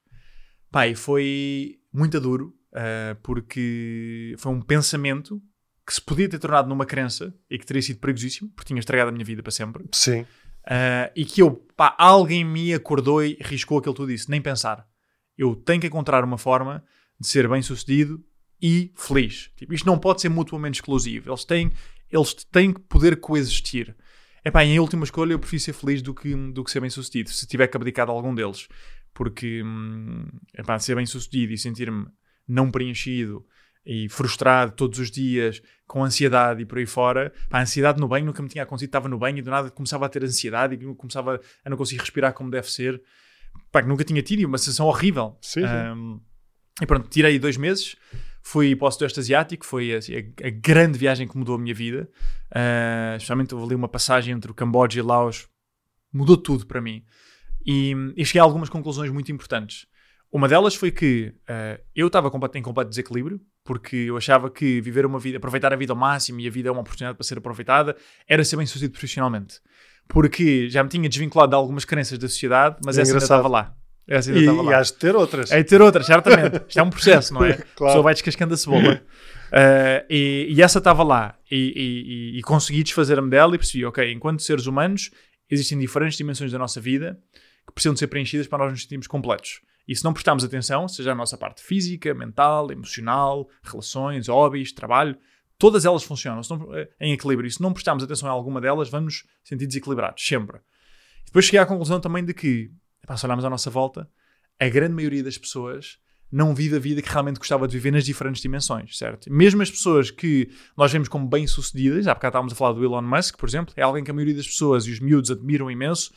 Pai, foi muito duro, uh, porque foi um pensamento que se podia ter tornado numa crença e que teria sido perigosíssimo, porque tinha estragado a minha vida para sempre. Sim. Uh, e que eu, pá, alguém me acordou e riscou aquilo que tu disse, nem pensar. Eu tenho que encontrar uma forma de ser bem sucedido e feliz. Tipo, isto não pode ser mutuamente exclusivo. Eles têm, eles têm que poder coexistir. Epá, em última escolha, eu prefiro ser feliz do que, do que ser bem sucedido, se tiver que abdicar de algum deles. Porque, hum, epá, ser bem sucedido e sentir-me não preenchido e frustrado todos os dias, com ansiedade e por aí fora. A ansiedade no banho nunca me tinha acontecido, estava no banho e do nada começava a ter ansiedade e começava a não conseguir respirar como deve ser. Pá, nunca tinha tido uma sensação horrível. Sim, sim. Um, e pronto, tirei dois meses, fui para o Sudeste Asiático, foi a, a, grande viagem que mudou a minha vida. Uh, especialmente houve ali uma passagem entre o Camboja e Laos, mudou tudo para mim. E, e cheguei a algumas conclusões muito importantes. Uma delas foi que uh, eu estava em completo desequilíbrio, porque eu achava que viver uma vida, aproveitar a vida ao máximo e a vida é uma oportunidade para ser aproveitada, era ser bem sucedido profissionalmente. Porque já me tinha desvinculado de algumas crenças da sociedade, mas é essa engraçado. ainda estava lá. Essa ainda e, estava lá. e de ter outras. É de ter outras, certamente. Isto é um processo, não é? claro. A pessoa vai descascando a cebola. Uh, e, e, essa estava lá. E, e, e consegui desfazer-me dela e percebi, ok, enquanto seres humanos, existem diferentes dimensões da nossa vida que precisam de ser preenchidas para nós nos sentirmos completos. E se não prestarmos atenção, seja a nossa parte física, mental, emocional, relações, hobbies, trabalho, todas elas funcionam não, eh, em equilíbrio. E se não prestarmos atenção a alguma delas, vamos sentir desequilibrados, sempre. Depois cheguei à conclusão também de que, se olharmos à nossa volta, a grande maioria das pessoas não vive a vida que realmente gostava de viver nas diferentes dimensões, certo? Mesmo as pessoas que nós vemos como bem-sucedidas, há bocado estávamos a falar do Elon Musk, por exemplo, é alguém que a maioria das pessoas e os miúdos admiram imenso,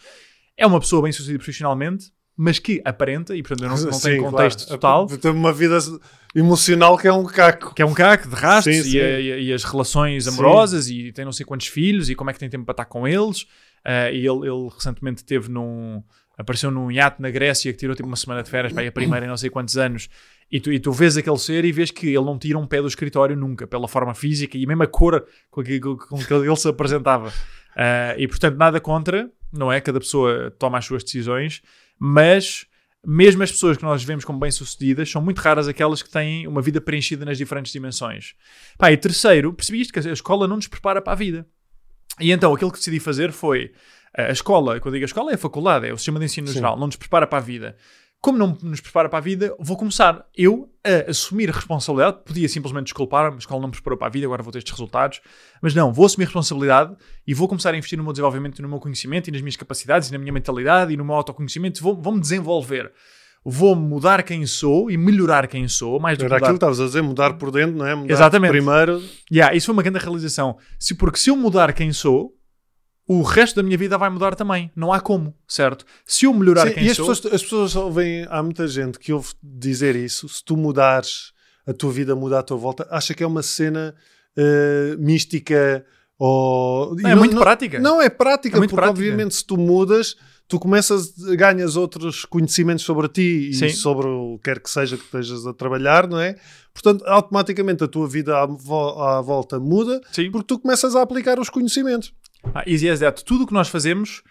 é uma pessoa bem-sucedida profissionalmente, mas que aparenta, e portanto eu não, não Sim, tenho contexto claro. total. Tem uma vida emocional que é um caco. Que é um caco de rastros sim, sim. E, a, e, as relações amorosas sim. e tem não sei quantos filhos e como é que tem tempo para estar com eles. Uh, e ele, ele recentemente teve num. apareceu num iate na Grécia que tirou tipo uma semana de férias para ir a primeira em não sei quantos anos. E tu, e tu vês aquele ser e vês que ele não tira um pé do escritório nunca, pela forma física e mesmo a cor com que, com que ele se apresentava. Uh, e portanto, nada contra, não é? Cada pessoa toma as suas decisões, mas mesmo as pessoas que nós vemos como bem-sucedidas são muito raras aquelas que têm uma vida preenchida nas diferentes dimensões. Pá, e terceiro, percebi isto, que a escola não nos prepara para a vida. E então aquilo que decidi fazer foi a escola, quando eu digo a escola é a faculdade, é o sistema de ensino Sim. geral, não nos prepara para a vida como não nos prepara para a vida, vou começar eu a assumir a responsabilidade. Podia simplesmente desculpar, a escola não me preparou para a vida, agora vou ter estes resultados. Mas não, vou assumir a responsabilidade e vou começar a investir no meu desenvolvimento e no meu conhecimento e nas minhas capacidades e na minha mentalidade e no meu autoconhecimento. Vou, vou desenvolver. Vou mudar quem sou e melhorar quem sou. Mais do Era que aquilo que estavas a dizer, mudar por dentro, não é? Mudar Exatamente. primeiro. Yeah, isso foi uma grande realização. Se, porque se eu mudar quem sou, o resto da minha vida vai mudar também. Não há como, certo? Se eu melhorar Sim, quem e sou... as pessoas, as pessoas ouvem, há muita gente que ouve dizer isso. Se tu mudares, a tua vida muda à tua volta, acha que é uma cena uh, mística ou... Não, é muito não, prática. Não, é prática, é porque prática. obviamente se tu mudas, tu começas, ganhas outros conhecimentos sobre ti e Sim. sobre o que quer que seja que estejas a trabalhar, não é? Portanto, automaticamente a tua vida à, à volta muda Sim. porque tu começas a aplicar os conhecimentos. Ah, easy as that. Tudo o que nós fazemos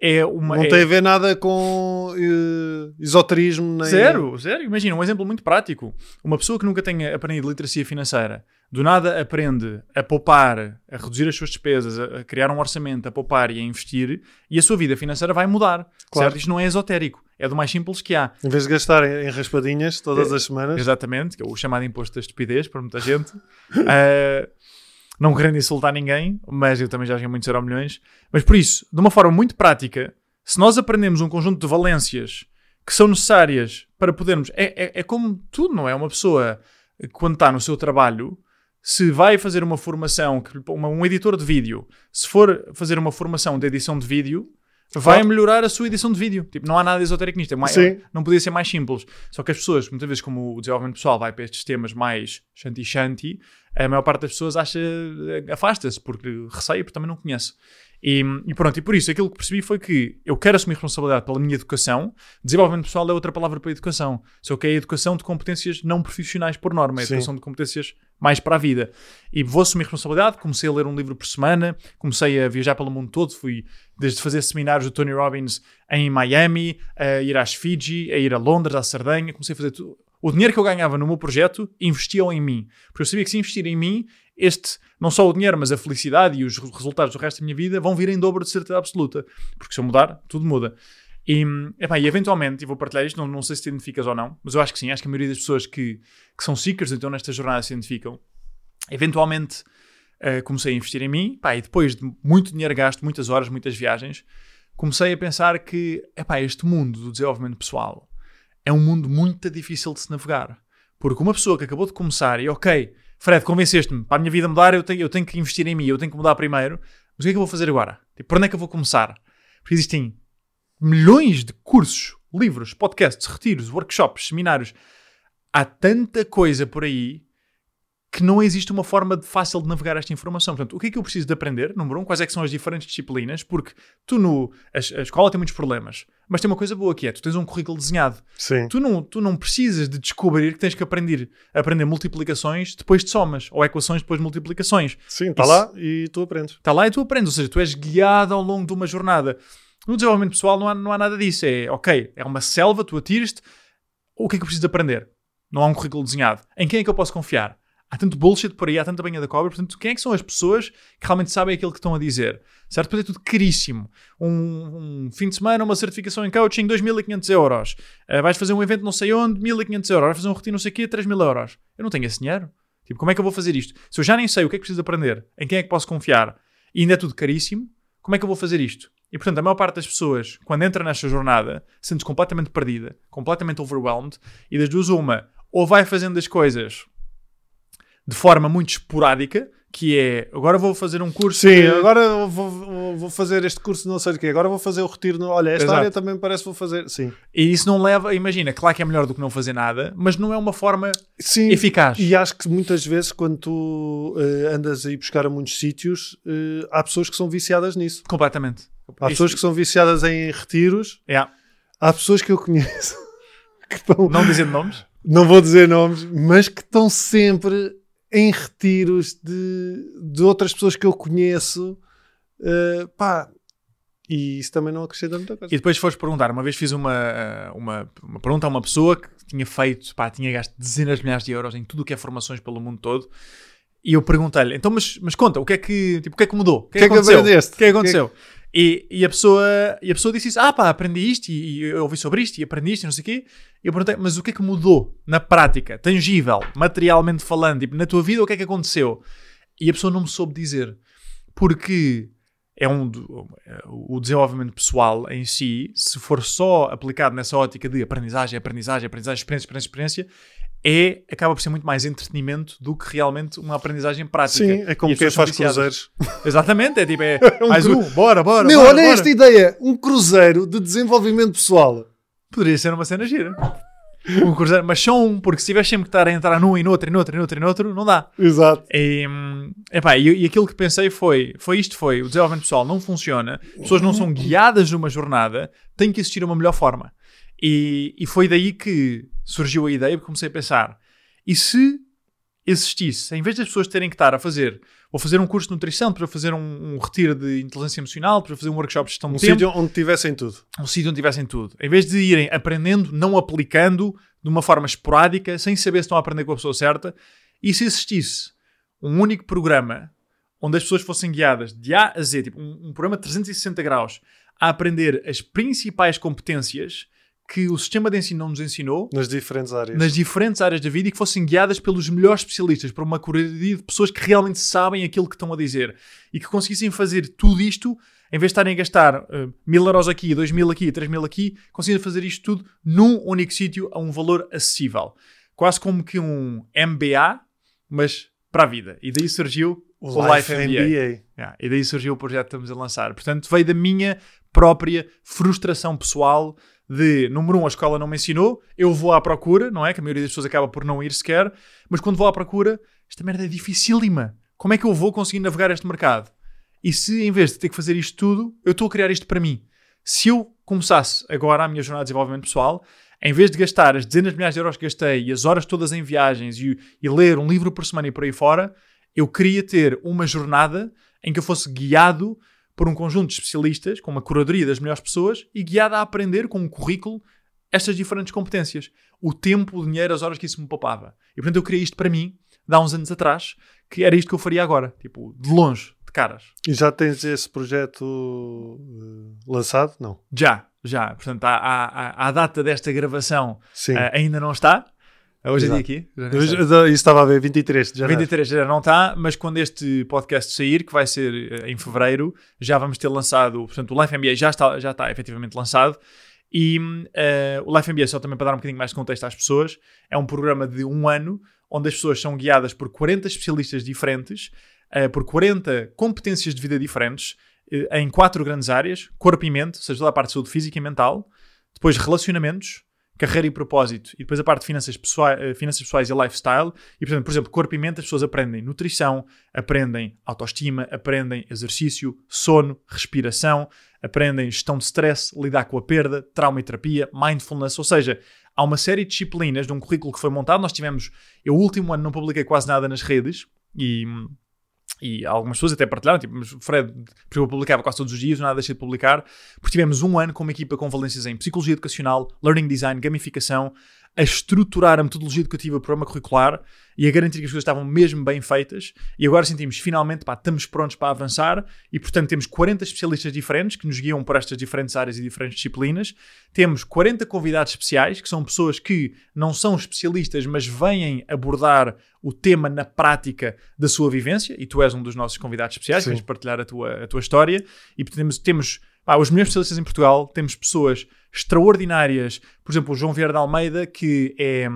é uma. Não é... tem a ver nada com uh, esoterismo. Nem... Zero, zero. Imagina, um exemplo muito prático. Uma pessoa que nunca tenha aprendido literacia financeira, do nada aprende a poupar, a reduzir as suas despesas, a, criar um orçamento, a poupar e a investir, e a sua vida financeira vai mudar. Claro. Certo? Isto não é esotérico. É do mais simples que há. Em vez de gastar em raspadinhas todas é, as semanas. Exatamente, que é o chamado imposto da estupidez para muita gente. uh, não querendo insultar ninguém, mas eu também já ganhei muitos milhões. Mas por isso, de uma forma muito prática, se nós aprendemos um conjunto de valências que são necessárias para podermos. É, é, é como tudo, não é? Uma pessoa, quando está no seu trabalho, se vai fazer uma formação, uma- um editor de vídeo, se for fazer uma formação de edição de vídeo, vai Claro. melhorar a sua edição de vídeo. Tipo, não há nada esotérico nisto. É mais, Sim. não podia ser mais simples. Só que as pessoas, muitas vezes, como o desenvolvimento pessoal vai para estes temas mais shanti-shanti, a maior parte das pessoas acha, afasta-se, porque receia, porque também não conhece. E, e pronto, e por isso aquilo que percebi foi que eu quero assumir responsabilidade pela minha educação. Desenvolvimento pessoal é outra palavra para educação. Só que é a educação de competências não profissionais por norma, é a educação de competências mais para a vida. E vou assumir responsabilidade. Comecei a ler um livro por semana, comecei a viajar pelo mundo todo. Fui desde fazer seminários do Tony Robbins em Miami, a ir às Fiji, a ir a Londres, à Sardenha. Comecei a fazer tudo. O dinheiro que eu ganhava no meu projeto investia-o em mim. Porque eu sabia que se investir em mim, este, não só o dinheiro, mas a felicidade e os re- resultados do resto da minha vida vão vir em dobro de certeza absoluta. Porque se eu mudar, tudo muda. E, epá, e eventualmente, e vou partilhar isto, não, não sei se te identificas ou não, mas eu acho que sim, acho que a maioria das pessoas que, que são seekers, então nesta jornada se identificam. Eventualmente eh, comecei a investir em mim, pá, e depois de muito dinheiro gasto, muitas horas, muitas viagens, comecei a pensar que epá, este mundo do desenvolvimento pessoal é um mundo muito difícil de se navegar. Porque uma pessoa que acabou de começar e, ok, Fred, convenceste-me, para a minha vida mudar, eu tenho, eu tenho que investir em mim, eu tenho que mudar primeiro, mas o que é que eu vou fazer agora? Tipo, por onde é que eu vou começar? Porque existem milhões de cursos, livros, podcasts, retiros, workshops, seminários. Há tanta coisa por aí que não existe uma forma de fácil de navegar esta informação. Portanto, o que é que eu preciso de aprender? Número um, quais é que são as diferentes disciplinas? Porque tu no... A, a escola tem muitos problemas, mas tem uma coisa boa que é, tu tens um currículo desenhado. Sim. Tu não, tu não precisas de descobrir que tens que aprender, aprender multiplicações depois de somas, ou equações depois de multiplicações. Sim, está lá e tu aprendes. Está lá e tu aprendes, ou seja, tu és guiado ao longo de uma jornada. No desenvolvimento pessoal não há, não há nada disso. É, ok, é uma selva, tu atiras-te. O que é que eu preciso de aprender? Não há um currículo desenhado. Em quem é que eu posso confiar? Há tanto bullshit por aí, há tanta banha da cobra. Portanto, quem é que são as pessoas que realmente sabem aquilo que estão a dizer? Certo? Depois é tudo caríssimo. Um, um fim de semana, uma certificação em coaching, 2.500 euros. Uh, vais fazer um evento não sei onde, 1.500 euros. Vais fazer um retiro não sei o quê, 3.000 euros. Eu não tenho esse dinheiro. Tipo, como é que eu vou fazer isto? Se eu já nem sei o que é que preciso de aprender, em quem é que posso confiar, e ainda é tudo caríssimo, como é que eu vou fazer isto? E portanto, a maior parte das pessoas, quando entra nesta jornada, sente-se completamente perdida, completamente overwhelmed, e das duas, uma, ou vai fazendo as coisas de forma muito esporádica, que é agora vou fazer um curso. Sim, de- agora vou, vou- fazer este curso não sei de quê. Agora vou fazer o retiro. No... Olha, esta Exato. área também parece que vou fazer. Sim. E isso não leva, imagina, claro que é melhor do que não fazer nada, mas não é uma forma Sim. eficaz. E acho que muitas vezes, quando tu eh, andas a ir buscar a muitos sítios, eh, há pessoas que são viciadas nisso. Completamente. Há pessoas que são viciadas em retiros. Yeah. Há pessoas que eu conheço que estão, Não dizendo nomes. não vou dizer nomes, mas que estão sempre em retiros de, de outras pessoas que eu conheço. eh, pá, e isso também não acrescenta muita coisa. E depois fores perguntar, uma vez fiz uma, eh, uma, uma pergunta a uma pessoa que tinha feito, pá, tinha gasto dezenas de milhares de euros em tudo o que é formações pelo mundo todo. E eu perguntei-lhe, então, mas, mas conta, o que é que, tipo, o que é que mudou? O que é que, que é que aconteceu? O que é que aconteceu? E, e, a pessoa, e a pessoa disse isso, ah pá, aprendi isto e, e ouvi sobre isto e aprendi isto e não sei o quê. E eu perguntei, mas o que é que mudou na prática, tangível, materialmente falando, tipo, na tua vida, o que é que aconteceu? E a pessoa não me soube dizer. Porque é um o desenvolvimento pessoal em si, se for só aplicado nessa ótica de aprendizagem, aprendizagem, aprendizagem, experiência, experiência, experiência, é, acaba por ser muito mais entretenimento do que realmente uma aprendizagem prática. Sim, é como E quem faz viciadas. cruzeiros. Exatamente, é tipo, é, Um mais cru- um, bora, bora, Meu, bora, olha bora. esta ideia: um cruzeiro de desenvolvimento pessoal. Poderia ser uma cena gira. Um cruzeiro, mas só um, porque se tiveres sempre que estar a entrar num e noutro, e noutro, e noutro, e noutro, não dá. Exato. E, hum, epá, e, e aquilo que pensei foi, foi isto foi, o desenvolvimento pessoal não funciona, as pessoas não são guiadas numa jornada, tem que existir uma melhor forma. E, e foi daí que surgiu a ideia, porque comecei a pensar, e se existisse, em vez das pessoas terem que estar a fazer, vou fazer um curso de nutrição, para fazer um, um retiro de inteligência emocional, para fazer um workshop de gestão Um de tempo, sítio onde tivessem tudo. um sítio onde tivessem tudo. Em vez de irem aprendendo, não aplicando de uma forma esporádica, sem saber se estão a aprender com a pessoa certa, e se existisse um único programa onde as pessoas fossem guiadas de A a Z, tipo um, um programa de 360 graus, a aprender as principais competências que o sistema de ensino não nos ensinou, Nas diferentes áreas. nas diferentes áreas da vida e que fossem guiadas pelos melhores especialistas, por uma curadoria de pessoas que realmente sabem aquilo que estão a dizer e que conseguissem fazer tudo isto em vez de estarem a gastar uh, mil euros aqui, dois mil aqui, três mil aqui, conseguem fazer isto tudo num único sítio a um valor acessível. Quase como que um MBA, mas para a vida. E daí surgiu o, o Life, Life MBA. MBA. Yeah, e daí surgiu o projeto que estamos a lançar. Portanto, veio da minha própria frustração pessoal de, número um, a escola não me ensinou, eu vou à procura, não é? Que a maioria das pessoas acaba por não ir sequer, mas quando vou à procura, esta merda é dificílima. Como é que eu vou conseguir navegar este mercado? E se em vez de ter que fazer isto tudo, eu estou a criar isto para mim. Se eu começasse agora a minha jornada de desenvolvimento pessoal, em vez de gastar as dezenas de milhares de euros que gastei e as horas todas em viagens e, e ler um livro por semana e por aí fora, eu queria ter uma jornada em que eu fosse guiado por um conjunto de especialistas, com uma curadoria das melhores pessoas e guiado a aprender com um currículo estas diferentes competências. O tempo, o dinheiro, as horas que isso me poupava. E portanto eu criei isto para mim, há uns anos atrás, que era isto que eu faria agora. Tipo, de longe, de caras. E já tens esse projeto uh, lançado? Não. Já, já. Portanto, a data desta gravação uh, ainda não está. Hoje é dia aqui? Isso estava a ver, 23 de janeiro. 23 já não está, mas quando este podcast sair, que vai ser eh, em fevereiro, já vamos ter lançado, portanto, o Life MBA já está, já está efetivamente lançado. E uh, o Life MBA, só também para dar um bocadinho mais de contexto às pessoas, é um programa de um ano onde as pessoas são guiadas por 40 especialistas diferentes, uh, por 40 competências de vida diferentes, uh, em quatro grandes áreas: corpo e mente, ou seja, toda a parte de saúde física e mental, depois relacionamentos, carreira e propósito, e depois a parte de finanças pessoais, eh, finanças pessoais e lifestyle. E, portanto, por exemplo, corpo e mente, as pessoas aprendem nutrição, aprendem autoestima, aprendem exercício, sono, respiração, aprendem gestão de stress, lidar com a perda, trauma e terapia, mindfulness, ou seja, há uma série de disciplinas de um currículo que foi montado. Nós tivemos, eu, o último ano, não publiquei quase nada nas redes e e algumas pessoas até partilharam, tipo, mas Fred, porque eu publicava quase todos os dias, nada deixei de publicar, porque tivemos um ano com uma equipa com valências em psicologia educacional, learning design, gamificação, a estruturar a metodologia educativa, o programa curricular e a garantir que as coisas estavam mesmo bem feitas. E agora sentimos, finalmente, pá, estamos prontos para avançar e, portanto, temos 40 especialistas diferentes que nos guiam por estas diferentes áreas e diferentes disciplinas. Temos 40 convidados especiais, que são pessoas que não são especialistas, mas vêm abordar o tema na prática da sua vivência. E tu és um dos nossos convidados especiais, Sim. que vens partilhar a tua, a tua história. E temos, temos pá, os melhores especialistas em Portugal, temos pessoas extraordinárias, por exemplo, o João Vieira de Almeida, que é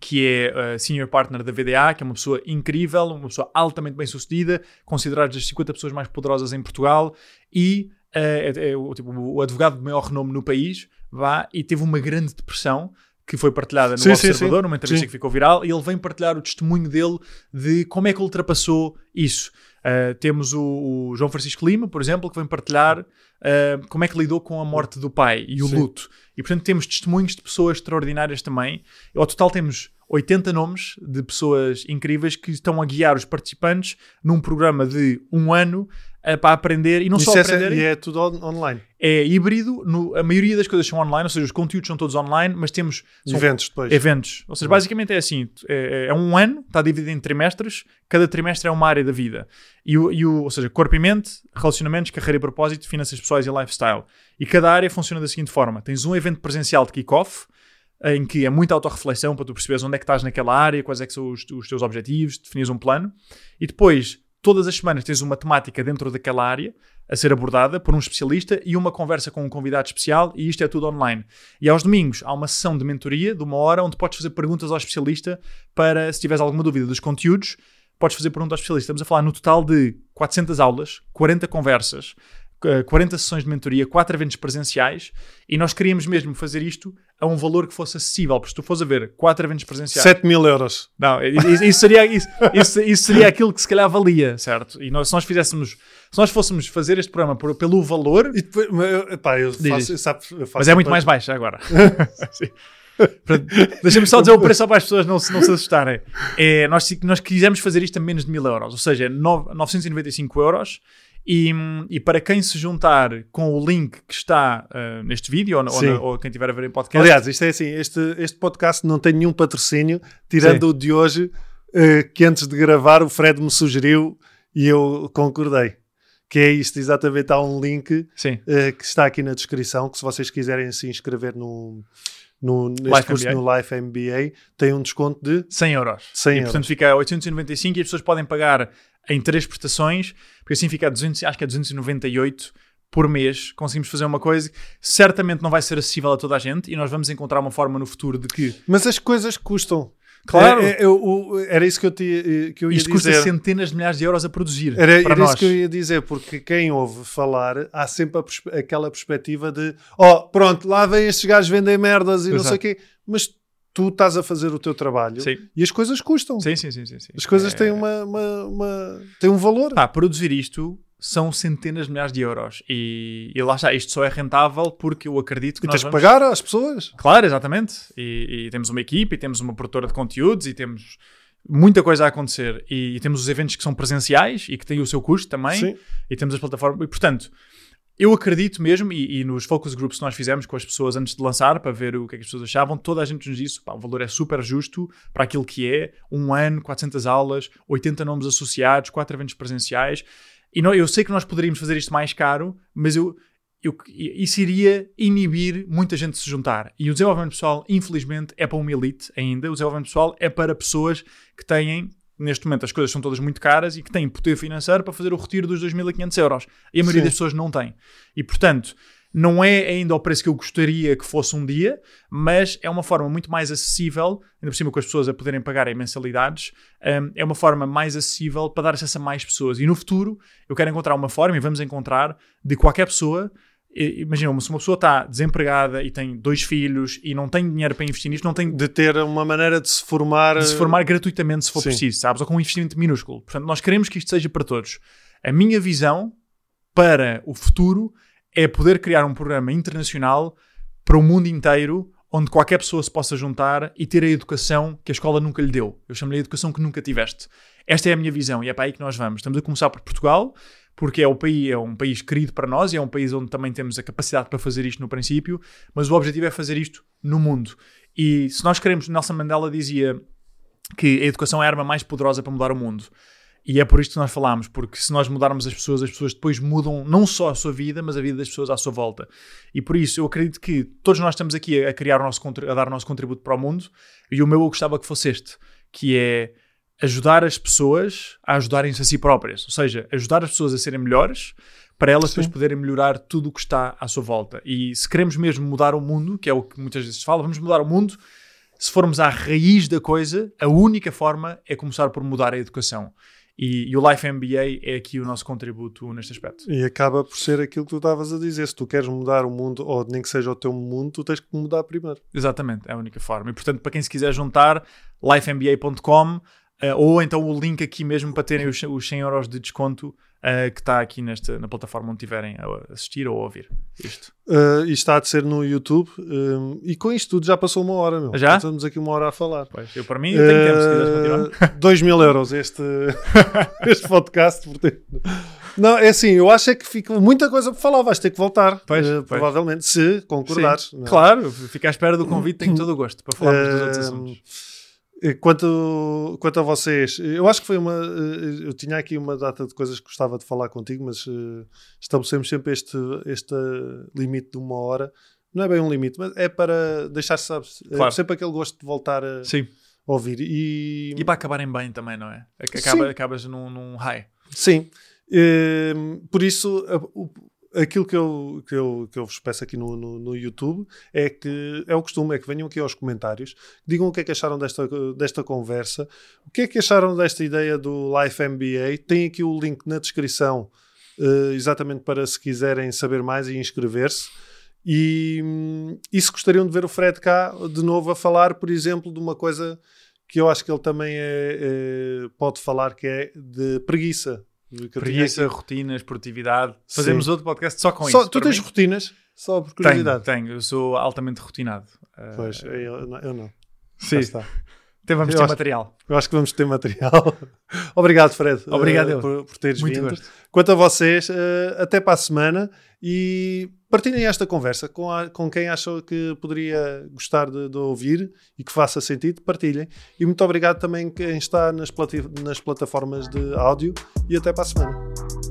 que é uh, senior partner da VDA, que é uma pessoa incrível, uma pessoa altamente bem sucedida, considerada das 50 pessoas mais poderosas em Portugal e uh, é, é o, tipo, o advogado de maior renome no país, vá, e teve uma grande depressão que foi partilhada no sim, Observador, sim, sim. numa entrevista que ficou viral, e ele vem partilhar o testemunho dele de como é que ultrapassou isso. Uh, temos o, o, João Francisco Lima, por exemplo, que vem partilhar uh, como é que lidou com a morte do pai e o Sim. luto. E portanto temos testemunhos de pessoas extraordinárias também. Ao total temos 80 nomes de pessoas incríveis que estão a guiar os participantes num programa de um ano uh, para aprender e não Isso só é, aprender. E é tudo on online. É híbrido, no, a maioria das coisas são online, ou seja, os conteúdos são todos online, mas temos eventos depois. Eventos. Ou seja, basicamente é assim: é, é, um ano, está dividido em trimestres, cada trimestre é uma área da vida. E o, e o, ou seja, corpo e mente, relacionamentos, carreira e propósito, finanças pessoais e lifestyle. E cada área funciona da seguinte forma: tens um evento presencial de kick-off em que é muita autorreflexão para tu perceberes onde é que estás naquela área, quais é que são os, os teus objetivos, definires um plano, e depois todas as semanas tens uma temática dentro daquela área a ser abordada por um especialista e uma conversa com um convidado especial, e isto é tudo online. E aos domingos há uma sessão de mentoria de uma hora onde podes fazer perguntas ao especialista para, se tiveres alguma dúvida dos conteúdos, podes fazer perguntas ao especialista. Estamos a falar no total de 400 aulas, 40 conversas, 40 sessões de mentoria, 4 eventos presenciais, e nós queríamos mesmo fazer isto a um valor que fosse acessível, porque se tu fores a ver 4 eventos presenciais... 7 mil euros. Não, isso, seria, isso, isso, isso, seria aquilo que se calhar valia, certo? E nós, se nós fizéssemos, se nós fôssemos fazer este programa por, pelo valor... E depois, pá, eu faço, eu sabe, eu faço Mas é muito mais baixo agora. Deixa-me só dizer o preço para as pessoas não, não se assustarem. É, nós, nós quisemos fazer isto a menos de mil euros, ou seja, 9, 995 euros e, e, para quem se juntar com o link que está uh, neste vídeo ou, ou, ou, quem estiver a ver em podcast. Aliás, isto é assim: este, este podcast não tem nenhum patrocínio, tirando Sim. o de hoje, uh, que antes de gravar o Fred me sugeriu e eu concordei. Que é isto, exatamente. Há um link uh, que está aqui na descrição. Que se vocês quiserem se inscrever no, no, neste Life curso MBA. no Life MBA, tem um desconto de 100 euros. 100 e, euros. portanto, fica a 895 e as pessoas podem pagar em três prestações, porque assim fica a 200, acho que é 298 por mês, conseguimos fazer uma coisa que certamente não vai ser acessível a toda a gente e nós vamos encontrar uma forma no futuro de que... Mas as coisas custam. Claro. É, é, eu- era isso que eu, te, que eu ia Isto custa dizer. centenas de milhares de euros a produzir Era, para era nós. isso que eu ia dizer, porque quem ouve falar há sempre a aquela perspectiva de ó, pronto, lá vem estes gajos vendem merdas e não sei Exato. o quê, mas tu estás a fazer o teu trabalho Sim. e as coisas custam. Sim, sim, sim, sim, sim. As coisas É- têm, uma, uma, uma- têm um valor. Pá, produzir isto são centenas de milhares de euros e, e lá está, isto só é rentável porque eu acredito que e tens que vamos... pagar às pessoas. Claro, exatamente. E, e temos uma equipe, e temos uma produtora de conteúdos, e temos muita coisa a acontecer. E, e temos os eventos que são presenciais e que têm o seu custo também. Sim. E temos as plataformas. E, portanto, eu acredito mesmo, e, e nos focus groups que nós fizemos com as pessoas antes de lançar, para ver o que é que as pessoas achavam, toda a gente nos disse: pá, o valor é super justo para aquilo que é. Um ano, 400 aulas, 80 nomes associados, 4 eventos presenciais. E nó- eu sei que nós poderíamos fazer isto mais caro, mas eu, eu, isso iria inibir muita gente de se juntar. E o desenvolvimento pessoal, infelizmente, é para uma elite ainda. O desenvolvimento pessoal é para pessoas que têm, neste momento, as coisas são todas muito caras e que têm poder financeiro para fazer o retiro dos 2.500 euros. E a maioria Sim. das pessoas não tem. E, portanto, não é ainda o preço que eu gostaria que fosse um dia, mas é uma forma muito mais acessível, ainda por cima com as pessoas a poderem pagar em mensalidades, hum, é uma forma mais acessível para dar acesso a mais pessoas. E no futuro, eu quero encontrar uma forma, e vamos encontrar, de qualquer pessoa. Imagina, se uma pessoa está desempregada e tem dois filhos e não tem dinheiro para investir nisto, não tem De ter uma maneira de se formar. de se formar gratuitamente se for Sim. preciso, sabes? Ou com um investimento minúsculo. Portanto, nós queremos que isto seja para todos. A minha visão para o futuro é poder criar um programa internacional para o mundo inteiro onde qualquer pessoa se possa juntar e ter a educação que a escola nunca lhe deu. Eu chamo-lhe a educação que nunca tiveste. Esta é a minha visão e é para aí que nós vamos. Estamos a começar por Portugal, porque é, o país, é um país querido para nós e é um país onde também temos a capacidade para fazer isto no princípio, mas o objetivo é fazer isto no mundo. E se nós queremos, Nelson Mandela dizia que a educação é a arma mais poderosa para mudar o mundo. E é por isto que nós falamos, porque se nós mudarmos as pessoas, as pessoas depois mudam não só a sua vida, mas a vida das pessoas à sua volta. E por isso eu acredito que todos nós estamos aqui a, criar o nosso, a dar o nosso contributo para o mundo, e o meu eu gostava que fosse este, que é ajudar as pessoas a ajudarem-se a si próprias. Ou seja, ajudar as pessoas a serem melhores para elas depois Sim. poderem melhorar tudo o que está à sua volta. E se queremos mesmo mudar o mundo, que é o que muitas vezes se fala, vamos mudar o mundo, se formos à raiz da coisa, a única forma é começar por mudar a educação. E, e o Life MBA é aqui o nosso contributo neste aspecto. E acaba por ser aquilo que tu estavas a dizer. Se tu queres mudar o mundo, ou nem que seja o teu mundo, tu tens que mudar primeiro. Exatamente, é a única forma. E portanto, para quem se quiser juntar, lifemba.com eh, ou então o link aqui mesmo para terem os, os 100 euros de desconto eh, que está aqui nesta, na plataforma onde tiverem a assistir ou a ouvir isto. Uh, e está a ser no YouTube. um, e com isto tudo já passou uma hora, meu. Já? Estamos aqui uma hora a falar. Pois, eu para mim eu tenho tempo, se quiseres continuar. 2 mil euros este, este podcast. Não, é assim, eu acho é que fica muita coisa por falar. Vais ter que voltar, Pois, uh, pois. provavelmente, se concordares. É? Claro, fico à espera do convite, tenho todo o gosto para falarmos dos outros Eh, assuntos. Eh, Quanto, quanto a vocês, eu acho que foi uma. eh, Eu tinha aqui uma data de coisas que gostava de falar contigo, mas eh, estabelecemos sempre este, este limite de uma hora. Não é bem um limite, mas é para deixar sabes, Claro. sempre aquele gosto de voltar a Sim. ouvir. E, E para acabarem bem também, não é? Ac- Acaba, Sim. acabas num, num high. sim, por isso, o- aquilo que eu, que, eu, que eu vos peço aqui no, no, no YouTube é que é o costume, é que venham aqui aos comentários, digam o que é que acharam desta, desta conversa, o que é que acharam desta ideia do Life MBA. Tem aqui o link na descrição, eh, exatamente para se quiserem saber mais e inscrever-se. E, e se gostariam de ver o Fred cá de novo a falar, por exemplo, de uma coisa que eu acho que ele também é, é- pode falar, que é de preguiça. Eu Preguiça, rotinas, produtividade. Fazemos Sim. outro podcast só com Só- isso. tu tens mim. rotinas? Só por Tenho, curiosidade. tenho. Eu sou altamente rotinado. Pois, eu, não- eu não. sim. Já está. Então vamos Eu ter acho- material. Eu acho que vamos ter material. Obrigado, Fred, Obrigado, eh, eu. por, por teres Muito vindo. gosto. Quanto a vocês, eh, até para a semana e partilhem esta conversa com, a- com quem acham que poderia gostar de, de ouvir e que faça sentido, partilhem. E muito obrigado também quem está nas, nas plataformas de áudio e até para a semana.